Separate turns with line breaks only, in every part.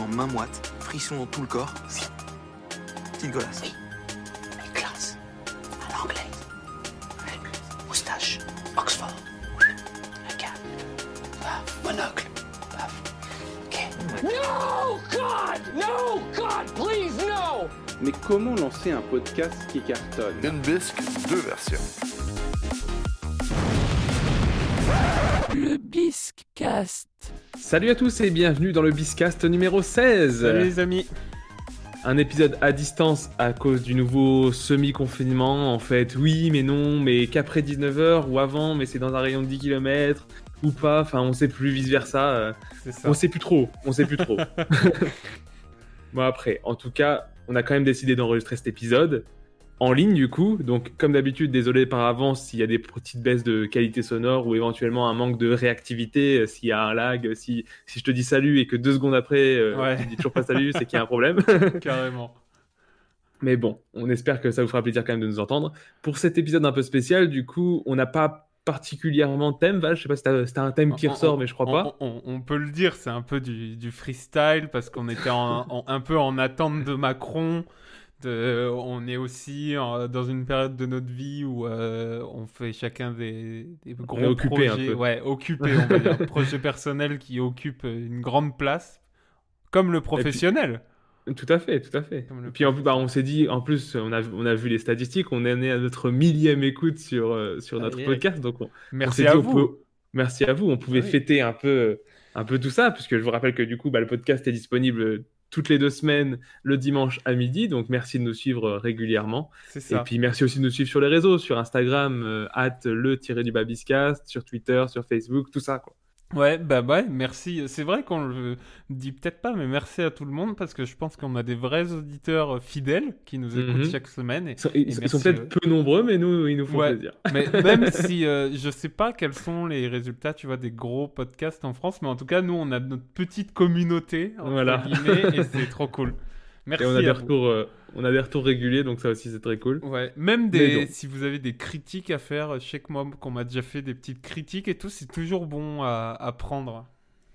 en main moite, frisson dans tout le corps. Petite golasse.
Oui. Mais classe. À l'anglais. Moustache. Oxford. Regarde. Paf. Monocle. Paf. Ok.
No, God! No, God, please, no!
Mais comment lancer un podcast qui cartonne?
Une bisque, deux versions.
Le Biscast.
Salut à tous et bienvenue dans le Biscast numéro 16.
Salut les amis.
Un épisode à distance à cause du nouveau semi-confinement. En fait, oui, mais non, mais qu'après 19h ou avant, mais c'est dans un rayon de 10 km ou pas. Enfin, on sait plus vice-versa. On sait plus trop. On sait plus trop. bon, après, en tout cas, on a quand même décidé d'enregistrer cet épisode en ligne du coup. Donc, comme d'habitude, désolé par avance s'il y a des petites baisses de qualité sonore ou éventuellement un manque de réactivité, euh, s'il y a un lag, si, si je te dis salut et que deux secondes après, euh,
Ouais.
tu dis toujours pas salut, c'est qu'il y a un problème.
Carrément.
Mais bon, on espère que ça vous fera plaisir quand même de nous entendre. Pour cet épisode un peu spécial, du coup, on n'a pas particulièrement de thème, Val. Je sais pas si t'as si un thème qui
On-
ressort,
on-
mais je crois
on-
pas.
On, on peut le dire, c'est un peu du, du freestyle parce qu'on était en- en- un peu en attente de Macron. De- on est aussi en- dans une période de notre vie où euh, on fait chacun des, des gros projets. Ouais, occupé, on va dire. Projets personnels qui occupent une grande place, comme le professionnel.
Tout à fait, tout à fait. Et puis en plus, bah, on s'est dit, en plus, on a, on a vu les statistiques, on est né à notre millième écoute sur, euh, sur notre podcast, donc on, on
Merci
s'est
à
dit, on
vous.
peut- merci à vous. On pouvait
Ah oui.
fêter un peu, un peu tout ça, puisque je vous rappelle que du coup, bah, le podcast est disponible toutes les deux semaines, le dimanche à midi. Donc merci de nous suivre euh, régulièrement.
C'est
Et
ça.
puis merci aussi de nous suivre sur les réseaux, sur Instagram, euh, at le du babiscast, sur Twitter, sur Facebook, tout ça. Quoi.
Ouais, bah ouais, merci. C'est vrai qu'on le dit peut-être pas, mais merci à tout le monde parce que je pense qu'on a des vrais auditeurs euh, fidèles qui nous écoutent
Mhm.
chaque semaine. Et...
Ils sont, peut-être
euh,
peu nombreux, mais nous, ils nous font
Ouais.
plaisir.
Mais même si euh, je sais pas quels sont les résultats, tu vois, des gros podcasts en France, mais en tout cas, nous, on a notre petite communauté, entre
Voilà.
guillemets, et c'est trop cool. Merci
Et on a, des retours, euh, on a des retours réguliers, donc ça aussi c'est très cool.
Ouais, même des, si vous avez des critiques à faire, je sais que moi, qu'on m'a déjà fait des petites critiques et tout, c'est toujours bon à, à prendre.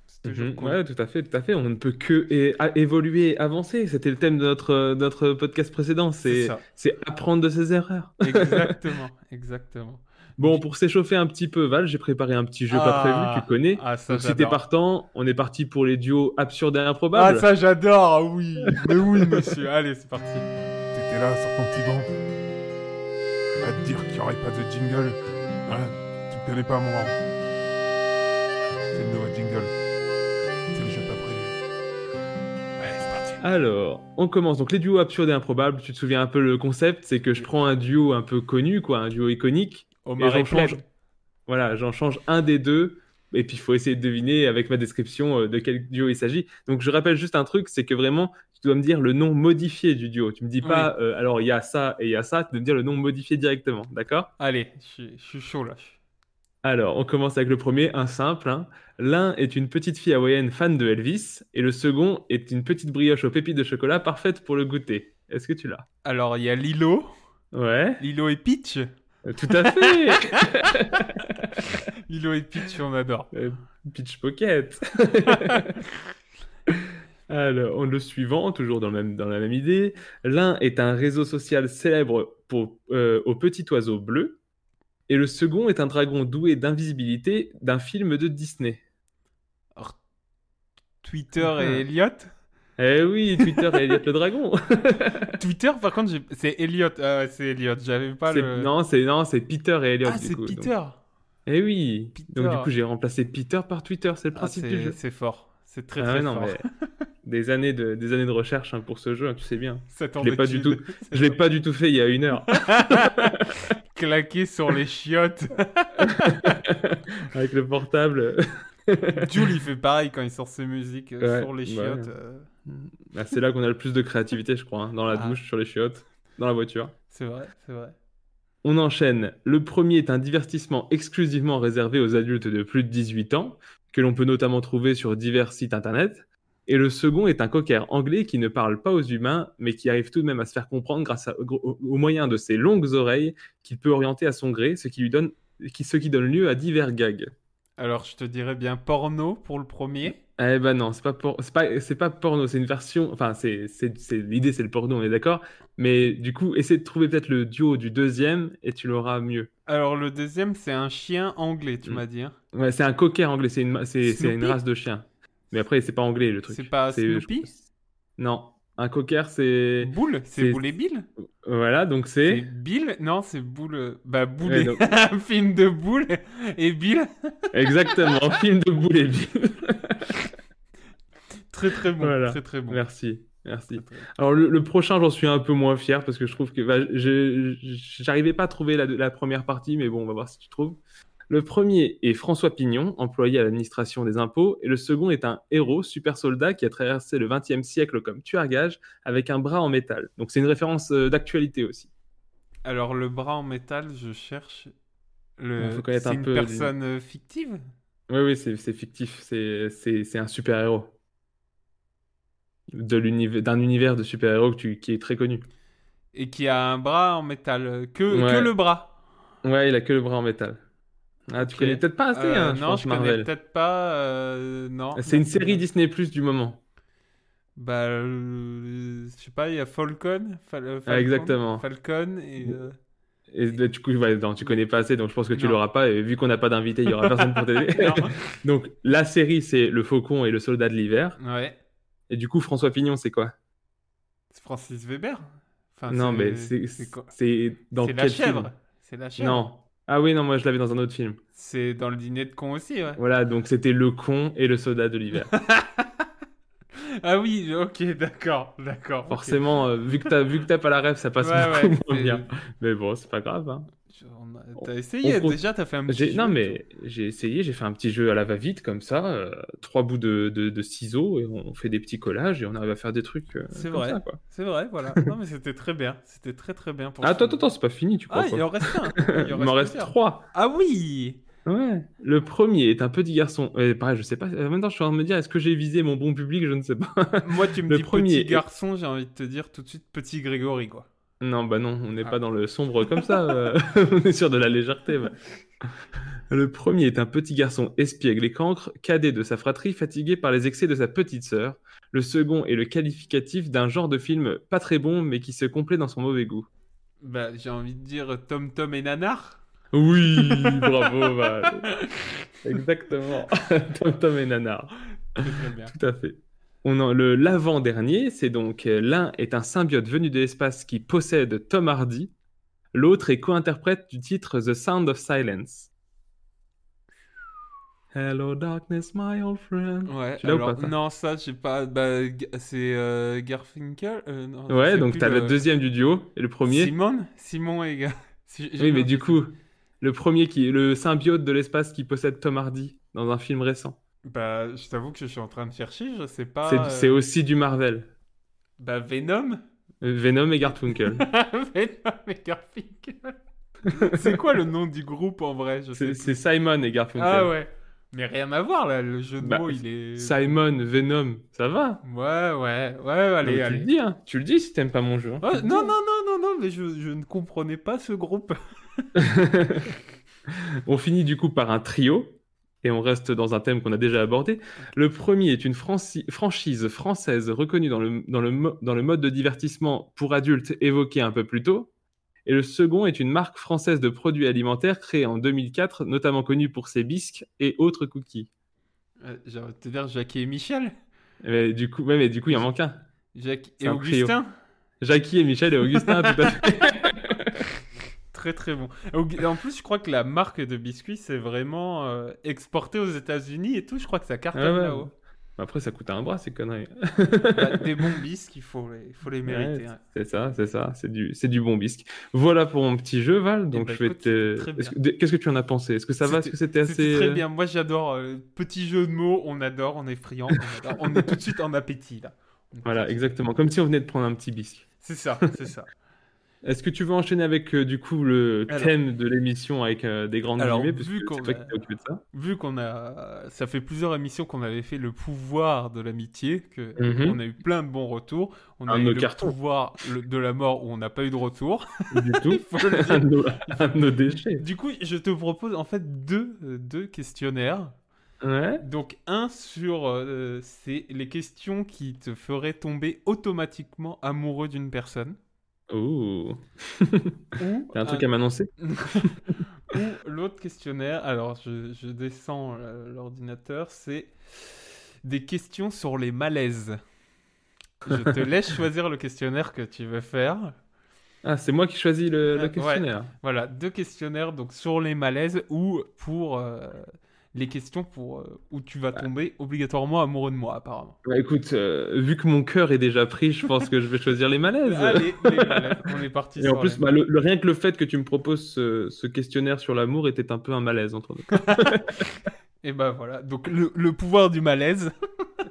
C'est toujours
Mhm.
cool.
Ouais, tout à fait, tout à fait. On ne peut que é- évoluer, avancer. C'était le thème de notre, euh, notre podcast précédent.
C'est
C'est c'est apprendre de ses erreurs.
Exactement, exactement.
Bon, pour s'échauffer un petit peu, Val, j'ai préparé un petit jeu pas
Ah.
prévu, tu connais.
Ah, ça,
Donc si t'es partant, on est parti pour les duos absurdes et
Ah,
improbables.
ça, j'adore, ah oui. Mais oui, monsieur. Allez, c'est parti.
T'étais là sur ton petit banc. À te dire qu'il n'y aurait pas de jingle. Hein tu me connais pas, mon rang. C'est le nouveau jingle. C'est le jeu pas prévu. Allez, c'est parti.
Alors, on commence. Donc les duos absurdes et improbables, tu te souviens un peu le concept, c'est que je prends un duo un peu connu, quoi, un duo iconique,
Omar
et j'en
et
change. Voilà, j'en change un des deux. Et puis, il faut essayer de deviner avec ma description euh, de quel duo il s'agit. Donc, je rappelle juste un truc, c'est que vraiment, tu dois me dire le nom modifié du duo. Tu me dis pas, euh, alors il y a ça et il y a ça, tu dois me dire le nom modifié directement, d'accord?
Allez, je suis- je suis chaud là.
Alors, on commence avec le premier, un simple. hein. L'un est une petite fille hawaïenne fan de Elvis, et le second est une petite brioche aux pépites de chocolat parfaite pour le goûter. Est-ce que tu l'as?
Alors, il y a Lilo.
Ouais,
Lilo et Peach.
Tout à fait
Lilo et Peach, on adore.
Euh, Peach Pocket. Alors, on- le suivant, toujours dans, le même- dans la même idée. L'un est un réseau social célèbre pour, euh, aux petits oiseaux bleus. Et le second est un dragon doué d'invisibilité d'un film de Disney.
Twitter et Elliot?
Eh oui, Twitter et Elliot le dragon.
Twitter, par contre, c'est Elliot. Ah ouais, c'est Elliot. J'avais pas
C'est-
le.
Non, c'est non, c'est Peter et Elliot
ah, c'est
donc.
Peter.
Eh oui.
Peter.
Donc du coup, j'ai remplacé Peter par Twitter, c'est le
Ah,
principe du jeu.
c'est fort. C'est très
Ah
très
ouais, non,
fort.
mais des années de des années de recherche hein, pour ce jeu, hein, tu sais bien. Je l'ai pas du tout- Je l'ai pas du tout fait il y a une heure.
Claqué sur les chiottes.
Avec le portable.
Jules, il fait pareil quand il sort ses musiques euh,
Ouais,
sur les
ouais.
chiottes. euh,
Ah, c'est là qu'on a le plus de créativité, je crois, hein, dans la
Ah.
douche, sur les chiottes, dans la voiture.
C'est vrai, c'est vrai.
On enchaîne. Le premier est un divertissement exclusivement réservé aux adultes de plus de 18 ans, que l'on peut notamment trouver sur divers sites internet. Et le second est un cocker anglais qui ne parle pas aux humains, mais qui arrive tout de même à se faire comprendre grâce à- au, au moyen de ses longues oreilles qu'il peut orienter à son gré, ce qui lui donne, qui, ce qui donne lieu à divers gags.
Alors, je te dirais bien porno pour le premier.
Eh ben non, c'est pas, por- c'est pas, c'est pas porno, c'est une version. Enfin, c'est, c'est, c'est- l'idée, c'est le porno, on est d'accord. Mais du coup, essaie de trouver peut-être le duo du deuxième et tu l'auras mieux.
Alors, le deuxième, c'est un chien anglais, tu
Mm.
m'as dit. hein.
Ouais, c'est un cocker anglais, c'est une, ma- c'est, c'est une race de chien. Mais après, c'est pas anglais le truc.
C'est pas Snoopy?
Non, un cocker, c'est.
Boule C'est Boule et Bill
Voilà, donc
C'est. Bill Non, c'est Boule. Bah, Boule et-
donc-
film de Boule et Bill.
Exactement, un film de boule et Bill.
Très très bon.
Voilà.
Très très bon.
Merci, merci. Alors le, le prochain, j'en suis un peu moins fier parce que je trouve que bah, j'arrivais pas à trouver la, la première partie, mais bon, on va voir si tu trouves. Le premier est François Pignon, employé à l'administration des impôts, et le second est un héros, super soldat, qui a traversé le XXe siècle comme tueur à gages avec un bras en métal. Donc c'est une référence euh, d'actualité aussi.
Alors, le bras en métal, je cherche. Le...
Faut connaître
C'est
un
une
peu
personne euh, fictive?
Oui, oui, c'est fictif, c'est un super héros. D'un univers de super héros qui est très connu.
et qui a un bras en métal. Que,
Ouais.
que le bras.
Ouais, il a que le bras en métal. Ah, tu connais peut-être pas assez,
Euh,
hein, je
non,
pense,
je connais
Marvel.
peut-être pas. euh, non.
C'est une série Disney Plus du moment.
Bah, euh, je sais pas, il y a Falcon. Fal-
Ah, exactement.
Falcon et.
Et bah, du coup, ouais, non, tu connais pas assez, donc je pense que tu l'auras pas. Et vu qu'on n'a pas d'invité, il y aura personne pour t'aider. Donc la série, c'est Le Faucon et le Soldat de l'hiver.
Ouais.
Et du coup, François Pignon, c'est quoi?
C'est Francis Weber? Enfin,
Non, mais c'est
c'est quoi?
c'est dans quel
la chèvre. C'est la chèvre.
Non. Ah oui, non, moi je l'avais dans un autre film.
C'est dans le dîner de con aussi, ouais.
Voilà, donc c'était Le Con et le Soldat de l'hiver.
Ah oui, ok, d'accord, d'accord.
Forcément, euh, vu que t'as vu que t'as pas la rêve, ça passe
Ouais,
beaucoup
ouais,
moins bien. Mais bon, c'est pas grave. Hein.
T'as essayé
on
déjà, t'as fait un petit jeu
Non,
et
mais j'ai essayé, j'ai fait un petit jeu à la va-vite comme ça, euh, trois bouts de, de- de ciseaux et on fait des petits collages et on arrive à faire des trucs. euh,
C'est vrai.
quoi.
C'est vrai, voilà. non, mais c'était très bien. C'était très très bien pour
Ah, attends, attends, attends, c'est pas fini, tu crois
Ah,
pas
il en reste un.
Il m'en reste trois.
Ah oui
Ouais. Le premier est un petit garçon. Euh, pareil, je sais pas. En même temps, je suis en train de me dire, est-ce que j'ai visé mon bon public Je ne sais pas.
Moi, tu me
Le
dis
premier
petit garçon, j'ai envie de te dire tout de suite petit Grégory, quoi.
Non, bah non, on n'est
Ah.
pas dans le sombre comme ça. euh, on est sur de la légèreté. Le premier est un petit garçon espiègle et cancre, cadet de sa fratrie, fatigué par les excès de sa petite sœur. Le second est le qualificatif d'un genre de film pas très bon, mais qui se complaît dans son mauvais goût.
Bah, j'ai envie de dire Tom Tom et Nanar.
Oui, bravo, Val. Exactement. Tom Tom et Nanar.
Très très bien.
Tout à fait. On en- le l'avant-dernier, c'est donc euh, l'un est un symbiote venu de l'espace qui possède Tom Hardy. L'autre est co-interprète du titre The Sound of Silence. Hello darkness, my old friend.
Ouais, alors,
pas, ça
non, ça, pas. Bah, c'est euh, Garfinkel euh, non, je
Ouais,
sais
donc t'as le
le-
deuxième du duo et le premier.
Simon Simon et Ga- Si- j'ai
Oui, mais
pas-
du coup, le premier qui est le symbiote de l'espace qui possède Tom Hardy dans un film récent.
Bah, je t'avoue que je suis en train de chercher, je sais pas.
C'est
euh,
c'est aussi du Marvel.
Bah, Venom
Euh, Venom et Garfunkel.
Venom et Garfinkel. c'est quoi le nom du groupe en vrai? Je
C'est Simon et Garfunkel.
Ah ouais. Mais rien à voir là, le jeu de
Bah,
mots il est.
Simon, Venom, ça va?
Ouais, ouais, ouais, allez,
Non, tu
allez.
le dis, hein. Tu le dis si t'aimes pas mon jeu. hein.
Oh, non, non, non, non, non, mais je, je ne comprenais pas ce groupe.
on finit du coup par un trio et on reste dans un thème qu'on a déjà abordé. Le premier est une franchise française reconnue dans le, dans, le dans le mode de divertissement pour adultes évoqué un peu plus tôt. Et le second est une marque française de produits alimentaires créée en 2004, notamment connue pour ses bisques et autres cookies.
Euh, J'ai envie de te dire Jackie et Michel?
Mais du coup, ouais, mais du coup, il en manque un.
Jacques et
un trio.
Augustin?
Jackie et Michel et Augustin, tout à fait.
Très très bon. En plus, je crois que la marque de biscuits, c'est vraiment euh, exporté aux États-Unis et tout. Je crois que ça cartonne
Ah ouais.
là-haut.
Après, ça coûte un bras, ces conneries.
Bah, des bons bisques, il faut les, il faut les mériter.
Ouais,
hein.
C'est ça, c'est ça, c'est du, c'est du bon bisque. Voilà pour mon petit jeu, Val. Donc
bah,
je vais te. Qu'est-ce que tu en as pensé? Est-ce que ça va? Est-ce que c'était assez
très
euh,
bien. Moi, j'adore. euh, petit jeu de mots, on adore, on est friand. On, adore. On est tout de suite en appétit là.
Voilà, exactement. Comme si on venait de prendre un petit bisque.
C'est ça, c'est ça.
Est-ce que tu veux enchaîner avec euh, du coup le
Alors-
thème de l'émission avec euh, des grandes
Alors, vu qu'on a-
ça.
Vu qu'on a, ça fait plusieurs émissions qu'on avait fait le pouvoir de l'amitié, que
Mhm.
on a eu plein de bons retours. On
Un
a eu le
cartons.
pouvoir le- de la mort où on n'a pas eu de retour.
Du tout. Un, de nos, un de nos déchets.
Du coup, je te propose en fait deux, deux questionnaires.
Ouais.
Donc un sur, euh, c'est les questions qui te feraient tomber automatiquement amoureux d'une personne. Ou
T'as un truc à m'annoncer?
Ou l'autre questionnaire, alors je, je descends euh, l'ordinateur, c'est des questions sur les malaises. Je te laisse choisir le questionnaire que tu veux faire.
Ah, c'est moi qui choisis le, le
ouais.
questionnaire.
Voilà, deux questionnaires donc sur les malaises ou pour euh, les questions pour euh, où tu vas tomber obligatoirement amoureux de moi apparemment.
Bah, écoute, euh, vu que mon cœur est déjà pris, je pense que je vais choisir les malaises.
Allez, les malaises, on est parti
Et en plus, bah, le, le- rien que le fait que tu me proposes ce, ce questionnaire sur l'amour était un peu un malaise entre nous.
Et ben voilà, donc le, le pouvoir du malaise.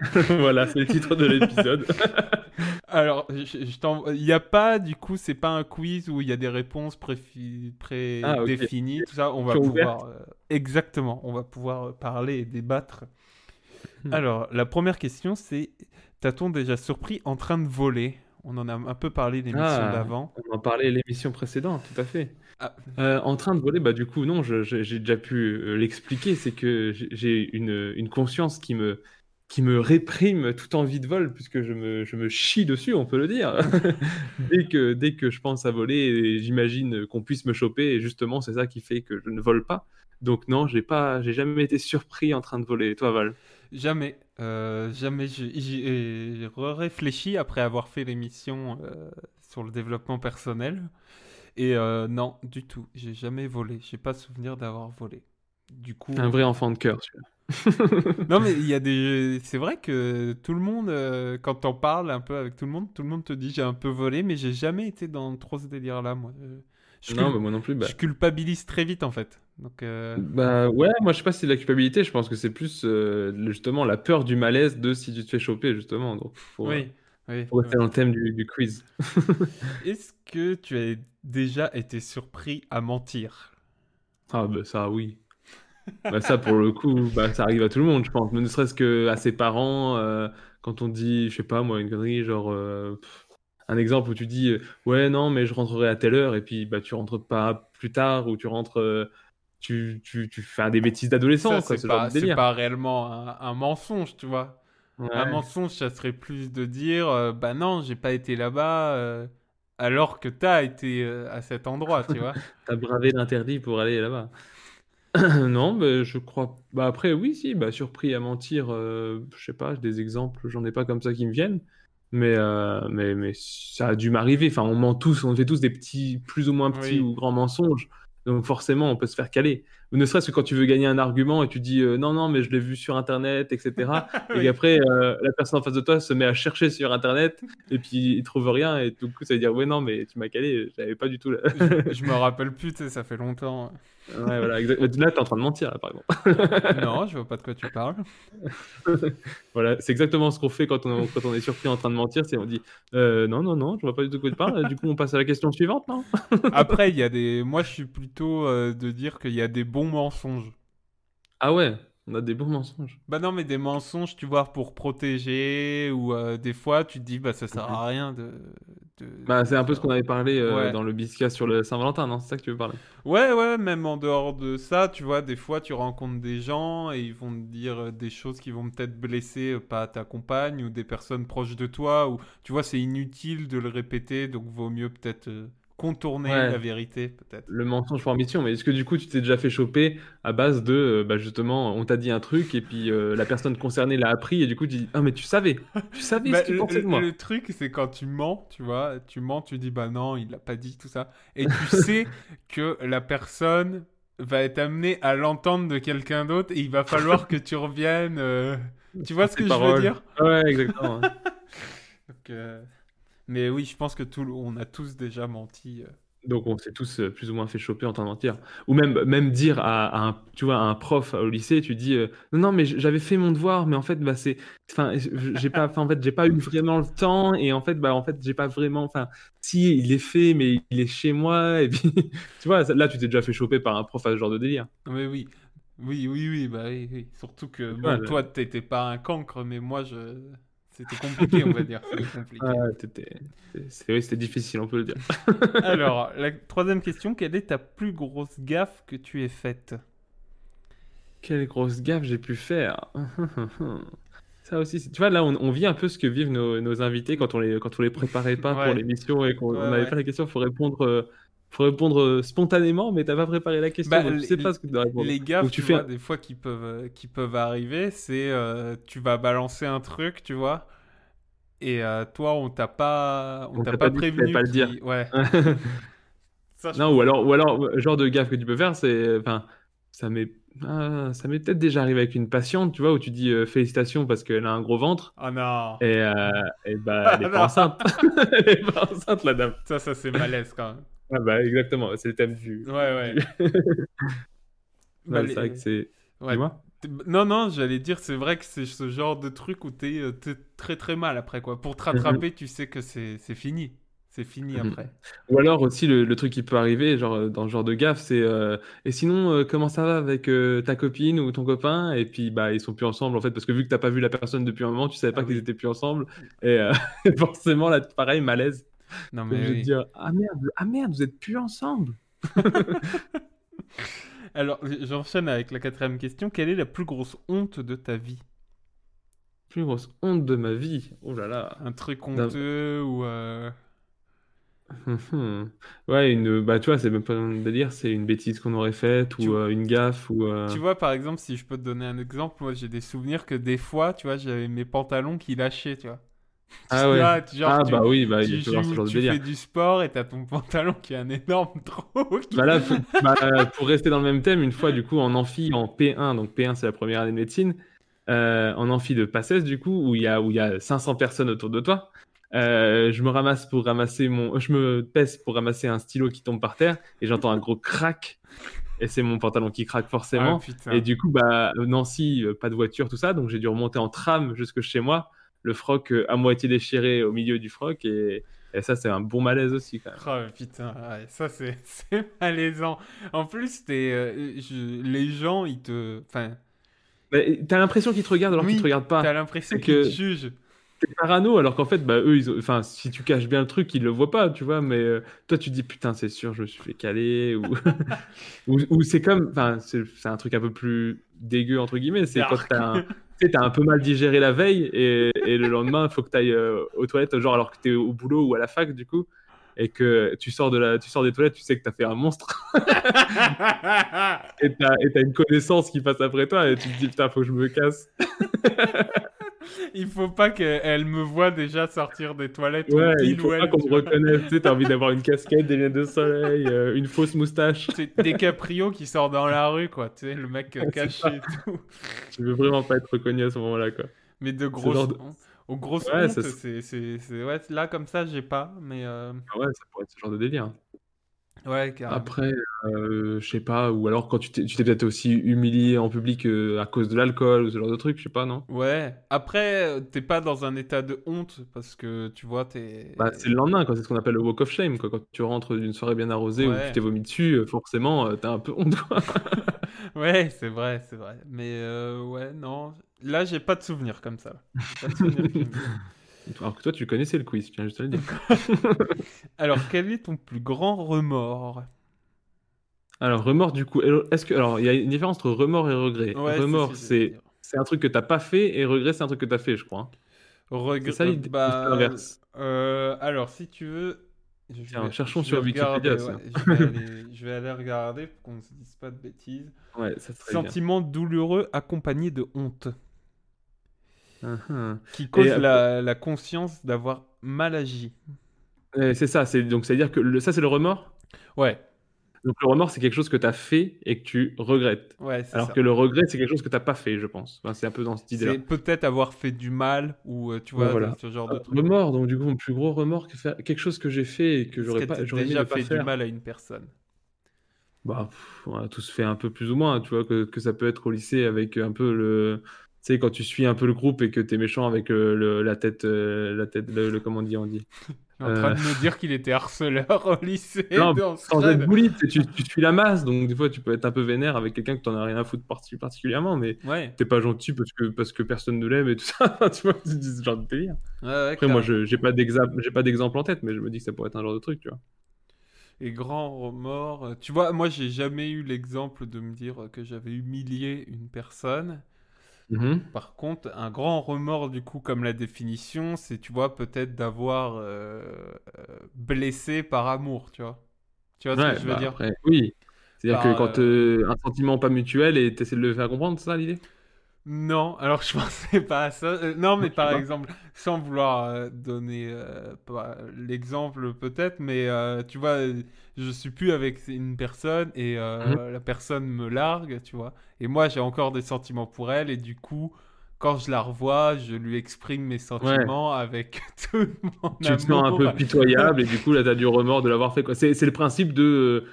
voilà, c'est le titre de l'épisode.
Alors, je, il n'y a pas, du coup, c'est pas un quiz où il y a des réponses
Ah,
prédéfinies, tout ça? On va pouvoir. euh, exactement, on va pouvoir euh, parler et débattre.
Hmm.
Alors, la première question, c'est T'a-t-on déjà surpris en train de voler? On en a un peu parlé l'émission
Ah.
d'avant.
On en parlait l'émission précédente, tout à fait.
Ah.
Euh, en train de voler, bah du coup, non, j'ai déjà pu euh, l'expliquer, c'est que j'ai- j'ai une, une conscience qui me, qui me réprime toute envie de vol, puisque je me, je me chie dessus, on peut le dire. dès, que, dès que je pense à voler, j'imagine qu'on puisse me choper, et justement, c'est ça qui fait que je ne vole pas. Donc non, j'ai pas, j'ai jamais été surpris en train de voler. Et Toi, Val?
Jamais, euh, jamais. j'y- J'y ai réfléchi après avoir fait l'émission euh, sur le développement personnel. Et euh, non, du tout. J'ai jamais volé. J'ai pas souvenir d'avoir volé. Du coup.
Un vrai enfant de cœur, celui-là.
Non, mais il y a des. C'est vrai que tout le monde, euh, quand t'en parles un peu avec tout le monde, tout le monde te dit j'ai un peu volé, mais j'ai jamais été dans trop ce délire-là, moi. Euh, Je,
Non,
cul-
moi non plus. Bah,
je culpabilise très vite, en fait. Donc. euh,
Bah ouais, moi je sais pas si c'est de la culpabilité, je pense que c'est plus euh, justement la peur du malaise de si tu te fais choper justement. Donc faut,
Oui. oui,
faut rester dans le thème du, du quiz.
Est-ce que tu as déjà été surpris à mentir?
Ah bah ça oui. Bah ça pour le coup, bah ça arrive à tout le monde, je pense. Mais ne serait-ce que à ses parents, euh, quand on dit, je sais pas moi, une connerie, genre euh, pff, un exemple où tu dis euh, ouais non mais je rentrerai à telle heure et puis bah tu rentres pas plus tard ou tu rentres, tu, tu, tu fais des bêtises d'adolescent
c'est
ce
pas, pas réellement un, un mensonge, tu vois.
Ouais.
Un mensonge, ça serait plus de dire bah non, j'ai pas été là-bas alors que t'as été euh, à cet endroit, tu vois.
T'as bravé l'interdit pour aller là-bas. non, bah, je crois. Bah, après, oui, si, bah, surpris à mentir, euh, je sais pas, des exemples, j'en ai pas comme ça qui me viennent. Mais, euh, mais, mais ça a dû m'arriver. Enfin, on ment tous, on fait tous des petits, plus ou moins petits
Oui.
ou grands mensonges. Donc forcément, on peut se faire caler. Ne serait-ce que quand tu veux gagner un argument et tu dis euh, non, non, mais je l'ai vu sur Internet, etc. Et
Oui.
qu'après, euh, la personne en face de toi se met à chercher sur Internet et puis il trouve rien. Et du coup, ça veut dire ouais, non, mais tu m'as calé, j'avais pas du tout.
je, je me rappelle plus, ça fait longtemps.
Ouais, voilà, exact. Là, t'es en train de mentir, là, par exemple.
non, je vois pas de quoi tu parles.
Voilà, c'est exactement ce qu'on fait quand on, quand on est surpris en train de mentir, c'est on dit euh, non, non, non, je vois pas du tout de quoi tu parles. Du coup, on passe à la question suivante, non?
Après, il y a des. Moi, je suis euh, de dire qu'il y a des bons mensonges.
Ah ouais, on a des bons mensonges.
Bah non, mais des mensonges, tu vois, pour protéger, ou euh, des fois, tu te dis, bah ça sert à rien de. de-
Bah, c'est un peu ce qu'on avait parlé euh,
Ouais.
dans le Biscas sur le Saint-Valentin, non? C'est ça que tu veux parler?
Ouais, ouais, même en dehors de ça, tu vois, des fois, tu rencontres des gens et ils vont te dire des choses qui vont peut-être blesser, pas ta compagne ou des personnes proches de toi, ou tu vois, c'est inutile de le répéter, donc vaut mieux peut-être euh, contourner
Ouais.
la vérité, peut-être.
Le mensonge par mission, mais est-ce que du coup, tu t'es déjà fait choper à base de, euh, bah, justement, on t'a dit un truc et puis euh, la personne concernée l'a appris et du coup, tu dis, ah, mais tu savais, tu savais
Bah,
ce qu'il
le,
pensait de moi.
le truc, c'est quand tu mens, tu vois, tu mens, tu dis bah non, il l'a pas dit, tout ça, et tu sais que la personne va être amenée à l'entendre de quelqu'un d'autre et il va falloir que tu reviennes. euh, Tu vois ce que
Tes
je veux
paroles.
dire?
Ouais, exactement.
Donc, Mais oui, je pense que tout, on a tous déjà menti. euh.
Donc on s'est tous euh, plus ou moins fait choper en temps mentir. Ou même, même dire à, à un, tu vois, à un prof au lycée, tu dis euh, non non mais j'avais fait mon devoir, mais en fait bah c'est, enfin j'ai pas, en fait j'ai pas eu vraiment le temps et en fait bah en fait j'ai pas vraiment, enfin si il est fait mais il est chez moi et puis tu vois là tu t'es déjà fait choper par un prof à ce genre de délire.
Mais oui. Oui, oui, oui, bah oui, oui. Surtout que, bon, toi, t'étais pas un cancre, mais moi, je... C'était compliqué, on va dire. C'était.
Ah, c'était difficile on peut le dire.
Alors, la troisième question, quelle est ta plus grosse gaffe que tu aies faite?
Quelle grosse gaffe j'ai pu faire? Ça aussi, tu vois, là, on, on vit un peu ce que vivent nos, nos invités quand on les, quand on les préparait pas
Ouais.
pour l'émission et qu'on
Ouais,
on avait
ouais.
pas la question. Faut répondre, euh, faut répondre euh, spontanément, mais t'as pas préparé la question,
Bah,
donc tu
les-
sais pas ce que tu dois répondre.
Les gaffes, tu
tu fais
vois, des fois qui peuvent, euh, qui peuvent arriver, c'est euh, tu vas balancer un truc, tu vois, et euh, toi, on t'a pas, on
On
t'a pas,
pas
prévenu.
pas le dire.
Ouais. Ça, je
non, ou alors, ou alors, genre de gaffe que tu peux faire, c'est, enfin, ça m'est, ah, ça m'est peut-être déjà arrivé avec une patiente, tu vois, où tu dis euh, félicitations parce qu'elle a un gros ventre.
Oh non.
Et, euh, et bah, elle est
Ah
pas enceinte. elle est pas enceinte, la dame.
Ça, ça c'est malaise quand même.
Ah bah, exactement, c'est le thème du.
Ouais, ouais. Bah,
c'est vrai que c'est.
Ouais. Non, non, j'allais dire, c'est vrai que c'est ce genre de truc où t'es euh, t'es très très mal après, quoi. Pour te rattraper, tu sais que c'est c'est fini. C'est fini
Mhm.
après.
Ou alors aussi le, le truc qui peut arriver, genre euh, dans ce genre de gaffe, c'est euh, et sinon euh, comment ça va avec euh, ta copine ou ton copain? Et puis bah ils sont plus ensemble en fait parce que vu que t'as pas vu la personne depuis un moment, tu savais pas
Ah
qu'ils
oui.
étaient plus ensemble et forcément là pareil malaise.
Non, mais
de
oui.
dire ah merde ah merde vous êtes plus ensemble.
Alors, j'enchaîne avec la quatrième question. Quelle est la plus grosse honte de ta vie?
Plus grosse honte de ma vie? Oh là là.
Un truc honteux ou... euh,
ouais une bah tu vois c'est même pas un délire c'est une bêtise qu'on aurait faite ou euh, une gaffe ou euh,
Tu vois, par exemple, si je peux te donner un exemple, moi j'ai des souvenirs que des fois, tu vois, j'avais mes pantalons qui lâchaient, tu vois.
Ah ouais
Là, tu- genre,
ah
tu-
bah oui bah
tu
il peut y avoir ce
joues,
genre de
tu fais du sport et t'as ton pantalon qui a un énorme trou. qui-
Bah là, pour, bah, pour rester dans le même thème, une fois, du coup, en amphi, en P1, donc P1, c'est la première année de médecine, euh, en amphi de PACES, du coup, où il y a, où y a 500 personnes autour de toi, euh, je me ramasse pour ramasser mon, je me pèse pour ramasser un stylo qui tombe par terre, et j'entends un gros crack, et c'est mon pantalon qui craque forcément.
Ah.
Et du coup, bah, Nancy, euh, pas de voiture, tout ça, donc j'ai dû remonter en tram jusque chez moi, le froc euh, à moitié déchiré au milieu du froc, et, et ça, c'est un bon malaise aussi, quand même.
Oh putain, ouais, ça c'est malaisant. En plus, t'es, euh, je- les gens, ils te... Enfin,
Mais T'as l'impression qu'ils te regardent alors
Oui,
qu'ils te regardent pas.
t'as l'impression qu'ils te jugent.
T'es parano alors qu'en fait, bah, eux, ils ont... enfin, si tu caches bien le truc, ils le voient pas, tu vois. Mais euh, toi, tu te dis putain, c'est sûr, je me suis fait caler. Ou, ou, ou c'est comme, enfin, c'est un truc un peu plus dégueu, entre guillemets. C'est quand
Dark.
t'as un... tu sais, t'as un peu mal digéré la veille et, et le lendemain, il faut que tu ailles aux toilettes, genre alors que t'es au boulot ou à la fac, du coup. Et que tu sors, de la... tu sors des toilettes, tu sais que t'as fait un monstre. et et t'as une connaissance qui passe après toi. Et tu te dis putain, faut que je me casse.
Il faut pas qu'elle me voie déjà sortir des toilettes
Ouais, il faut pas qu'on me reconnaisse. Tu t'as envie d'avoir une casquette, des lunettes de soleil, euh, une fausse moustache.
C'est DiCaprio qui sort dans la rue, quoi. Tu sais, le mec euh, caché et tout.
Tu veux vraiment pas être reconnu à ce moment-là, quoi.
Mais de grosses...
de-
Aux grosses
Ouais,
c'est- Ouais, là, comme ça, j'ai pas, mais... euh,
Ah Ouais, ça pourrait être ce genre de délire.
Ouais.
Après, euh, je sais pas, ou alors quand tu t'es peut-être aussi humilié en public euh, à cause de l'alcool ou ce genre de truc, je sais pas, non?
Ouais. Après, euh, t'es pas dans un état de honte, parce que, tu vois, t'es...
Bah, c'est le lendemain, quoi. C'est ce qu'on appelle le walk of shame, quoi. Quand tu rentres d'une soirée bien arrosée où
Ouais.
tu t'es vomi dessus, forcément, t'as un peu honte.
Ouais, c'est vrai, c'est vrai. Mais euh, ouais, non. Là, j'ai pas de souvenir comme ça. Pas de souvenir.
Alors que toi, tu connaissais le quiz, je tiens juste à le dire.
Alors, quel est ton plus grand remords?
Alors, remords, du coup, est-ce que. Alors, il y a une différence entre remords et regret.
Ouais,
remords,
c'est ce
un truc que t'as pas fait, et regret, c'est un truc que t'as fait, je crois. hein.
Regret.
C'est ça l'idée,
bah, euh, alors, si tu veux. je
Tiens,
vais-
cherchons
je
sur Wikipédia,
ouais, je, vais aller, je vais aller regarder pour qu'on ne se dise pas de bêtises.
Ouais, ça serait bien.
Sentiment douloureux accompagné de honte.
Mhm.
Qui cause la, la conscience d'avoir mal agi.
Ouais, c'est ça, c'est donc c'est-à-dire que le- ça, c'est le remords?
Ouais.
Donc le remords, c'est quelque chose que tu as fait et que tu regrettes.
Ouais, c'est
Alors
ça.
que le regret, c'est quelque chose que t'as pas fait, je pense. Enfin, c'est un peu dans cette idée-là.
C'est peut-être avoir fait du mal ou euh, tu vois
Ouais, voilà.
ce genre de
Euh,
truc.
Remords, donc du coup, mon plus gros remords, que faire- quelque chose que j'ai fait et que j'aurais
que
pas, j'aurais
déjà
pas
fait du mal à une personne.
Bah, pff, on a tous fait un peu plus ou moins, tu vois, que, que ça peut être au lycée avec un peu le. Tu sais, quand tu suis un peu le groupe et que t'es méchant avec euh, le- la tête, euh, la tête, le, le- comment on dit, on dit.
En train
Euh.
de me dire qu'il était harceleur au lycée.
Non,
dans
sans
Scred.
être bully, tu, tu, suis la masse, donc des fois tu peux être un peu vénère avec quelqu'un que t'en as rien à foutre parti- particulièrement, mais
Ouais,
t'es pas gentil parce que, parce que personne ne l'aime et tout ça, tu vois, tu dis ce genre de délire.
ouais, ouais,
Après, moi, je j'ai pas d'exemple, j'ai pas d'exemple en tête, mais je me dis que ça pourrait être un genre de truc, tu vois.
Et grand remords. euh, Tu vois, moi, j'ai jamais eu l'exemple de me dire que j'avais humilié une personne.
Mhm.
Par contre, un grand remords, du coup, comme la définition, c'est, tu vois, peut-être d'avoir euh, euh, blessé par amour, tu vois. Tu vois ce que je veux
bah,
dire?
après, oui. C'est-à-dire que quand euh, un sentiment pas mutuel et t'essaies de le faire comprendre, c'est ça l'idée?
Non, alors je pensais pas à ça. Euh, non, mais par exemple, sans vouloir euh, donner euh, l'exemple peut-être, mais euh, tu vois, je suis plus avec une personne et euh, la personne me largue, tu vois. Et moi, j'ai encore des sentiments pour elle et du coup, quand je la revois, je lui exprime mes sentiments avec tout mon
Tu te sens un peu pitoyable et du coup là t'as du remords de l'avoir fait. C'est le principe de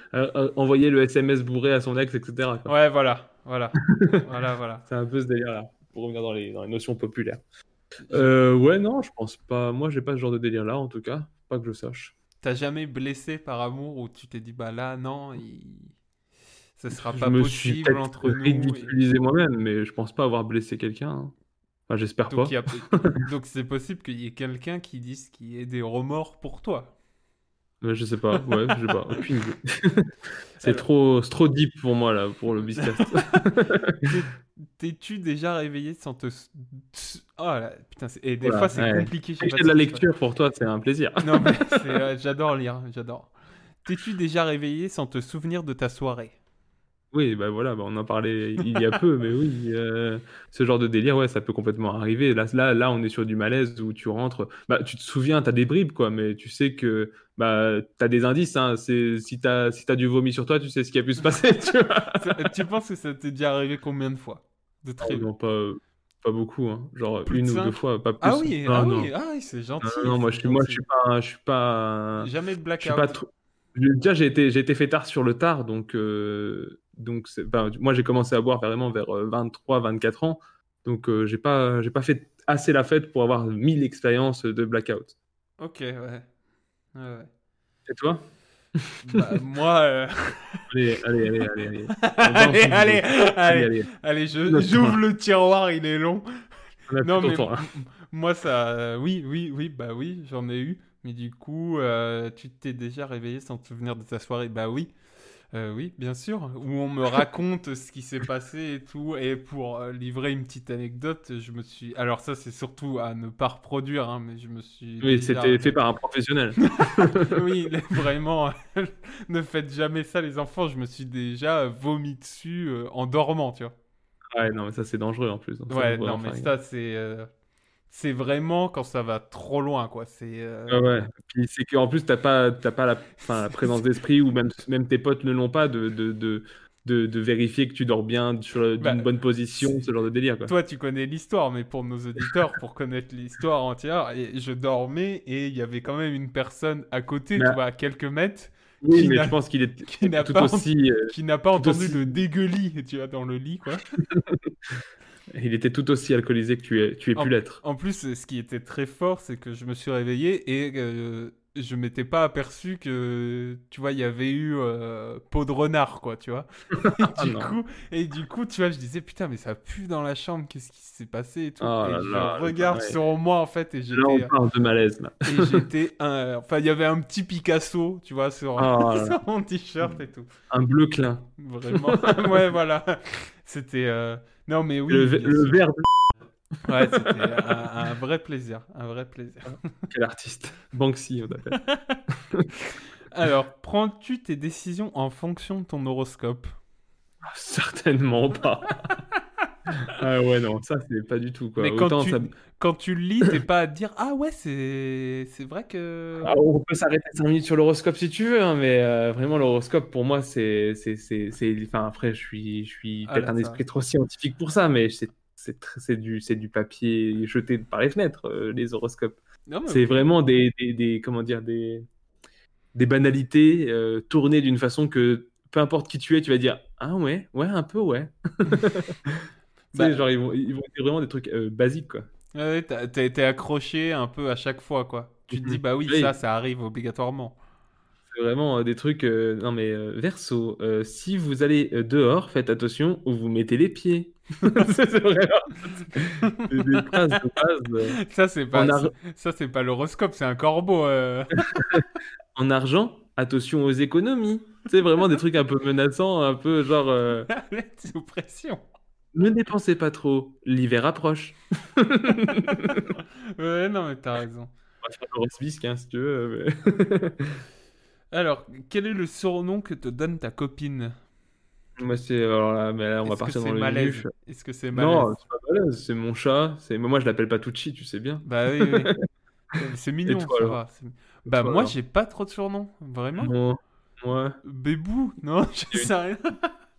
envoyer le SMS bourré à son ex, etc. quoi.
Ouais, voilà, voilà, voilà, voilà.
C'est un peu ce délire-là, pour revenir dans les, dans les notions populaires. Euh, ouais, non, je pense pas. Moi, j'ai pas ce genre de délire-là, en tout cas. Pas que je sache.
T'as jamais blessé par amour où tu t'es dit, bah là, non, il... ça sera
je
pas
me suis
possible
peut-être
entre nous. et-
ridiculisé moi-même, mais je pense pas avoir blessé quelqu'un. hein. Enfin, j'espère pas.
A- Donc c'est possible qu'il y ait quelqu'un qui dise qu'il y ait des remords pour toi.
Je sais pas, ouais, je sais pas. Aucune idée. c'est trop, deep pour moi, là, pour le biscast.
T'es-tu déjà réveillé sans te... Oh là, putain, et des
Voilà,
fois c'est
ouais.
compliqué.
que de la lecture, pour toi, c'est un plaisir.
Non mais euh, j'adore lire, j'adore. T'es-tu déjà réveillé sans te souvenir de ta soirée?
Oui, bah voilà, bah on en parlait il y a peu, mais oui, euh, ce genre de délire, ouais, ça peut complètement arriver. Là, là, là, on est sur du malaise où tu rentres, bah, tu te souviens, t'as des bribes, quoi, mais tu sais que bah, t'as des indices, hein, c'est, si t'as si t'as du vomi sur toi, tu sais ce qui a pu se passer, tu vois.
Tu penses que ça t'est déjà arrivé combien de fois De très...
Non, pas, pas beaucoup, hein, genre
Plus
une ou deux fois, pas plus.
Ah oui,
non,
ah
non.
oui, ah oui, c'est gentil.
Non, non, moi, je suis, moi, je suis pas, je suis pas,
Jamais de
je suis
blackout.
pas trop. je- Déjà, j'ai été, j'ai été fait tard sur le tard, donc, euh, donc moi j'ai commencé à boire vraiment vers 23-24 ans, donc euh, j'ai pas, j'ai pas fait assez la fête pour avoir mille expériences de blackout.
Ok, ouais. Ouais, ouais.
Et toi?
Bah, moi, euh,
Allez, allez, allez, allez, allez.
allez, allez,
allez,
j'ouvre le tiroir, il est long. Non, mais
temps, hein.
moi, ça. euh, oui, oui, oui, bah oui, j'en ai eu. Mais du coup, euh, tu t'es déjà réveillé sans te souvenir de ta soirée? Bah oui. Euh, oui, bien sûr. Où on me raconte ce qui s'est passé et tout. Et pour euh, livrer une petite anecdote, je me suis. Alors, ça, c'est surtout à ne pas reproduire, hein, mais je me suis.
Oui, c'était fait par un professionnel.
oui, vraiment, ne faites jamais ça, les enfants. Je me suis déjà vomi dessus euh, en dormant, tu vois.
Ouais, non, mais ça c'est dangereux en plus. donc ça,
Ouais, non, mais ça, c'est. euh, C'est vraiment quand ça va trop loin, quoi. C'est. euh,
Ouais, ouais. Puis c'est qu'en plus, t'as pas, t'as pas la, présence d'esprit, ou même, même tes potes ne l'ont pas, de, de, de, de, de vérifier que tu dors bien sur d'une
Bah,
bonne position, ce genre de délire. Quoi.
Toi, tu connais l'histoire, mais pour nos auditeurs, pour connaître l'histoire entière, et je dormais et il y avait quand même une personne à côté,
Bah,
tu vois, à quelques mètres,
oui,
qui
mais
n'a-
je pense qu'il est
qui n'a
tout
pas
aussi, euh,
qui n'a pas entendu
aussi-
le dégueulis, tu vois, dans le lit, quoi.
il était tout aussi alcoolisé que tu es, tu es pu l'être.
En plus, ce qui était très fort, c'est que je me suis réveillé et euh, je m'étais pas aperçu que, tu vois, il y avait eu euh, peau de renard, quoi, tu vois. Et du
non.
coup, et du coup, tu vois, je disais, putain, mais ça pue dans la chambre, qu'est-ce qui s'est passé et tout.
Oh
et
là
je
là,
regarde
ouais.
sur moi, en fait, et
Là, on
j'étais...
parle de malaise. Là.
Et j'étais un... Enfin, il y avait un petit Picasso, tu vois, sur,
Oh
sur mon t-shirt et tout.
Un bleu clin.
Vraiment. ouais, voilà. C'était... euh, Non, mais oui.
le, le vert,
Ouais, c'était un, un vrai plaisir. Un vrai plaisir.
quel artiste. Banksy, on.
Alors, prends-tu tes décisions en fonction de ton horoscope?
Certainement pas. Ah ouais, non, ça, c'est pas du tout, quoi.
Mais quand
Autant
tu,
ça-
quand tu le lis, t'es pas à te dire Ah ouais, c'est c'est vrai que.
Ah, on peut s'arrêter 5 minutes sur l'horoscope si tu veux, hein, mais euh, vraiment, l'horoscope, pour moi, c'est. c'est- c'est- c'est- Enfin, après, je suis, je suis
Ah
peut-être
là,
un
ça-
esprit trop scientifique pour ça, mais c'est c'est tr- c'est du, c'est du papier jeté par les fenêtres, euh, les horoscopes.
Non, mais
C'est vraiment des, des, des- Comment dire Des, des banalités euh, tournées d'une façon que peu importe qui tu es, tu vas dire Ah ouais, ouais, un peu, ouais. Tu sais,
Bah-
genre, ils vont, ils vont dire vraiment des trucs euh, basiques, quoi.
Ouais, t'as t'as été accroché un peu à chaque fois, quoi. Tu te
Mhm.
dis Bah oui,
Oui.
ça, ça arrive obligatoirement.
C'est vraiment euh, des trucs. euh, non, mais euh, verso, euh, si vous allez dehors, faites attention où vous mettez les pieds. c'est c'est vraiment c'est des phrases de base.
Ça, c'est pas,
En ar-
ça, c'est pas l'horoscope, c'est un corbeau.
En argent, attention aux économies. C'est vraiment des trucs un peu menaçants, un peu genre
Sous pression.
Ne dépensez pas trop, l'hiver approche.
Ouais, non, mais t'as raison.
On va faire le roast bisque, hein, si tu veux. mais-
Alors, quel est le surnom que te donne ta copine?
Moi, c'est. Alors là, mais là, on va partir
c'est
dans le.
Est-ce que c'est malaise?
Non, c'est pas malaise, c'est mon chat. Moi, je l'appelle pas Tucci, tu sais bien.
Bah oui, oui. C'est mignon,
toi,
ça va. Bah
toi,
moi, j'ai pas trop de surnoms, vraiment?
Moi, moi,
Bébou, non, je sais rien.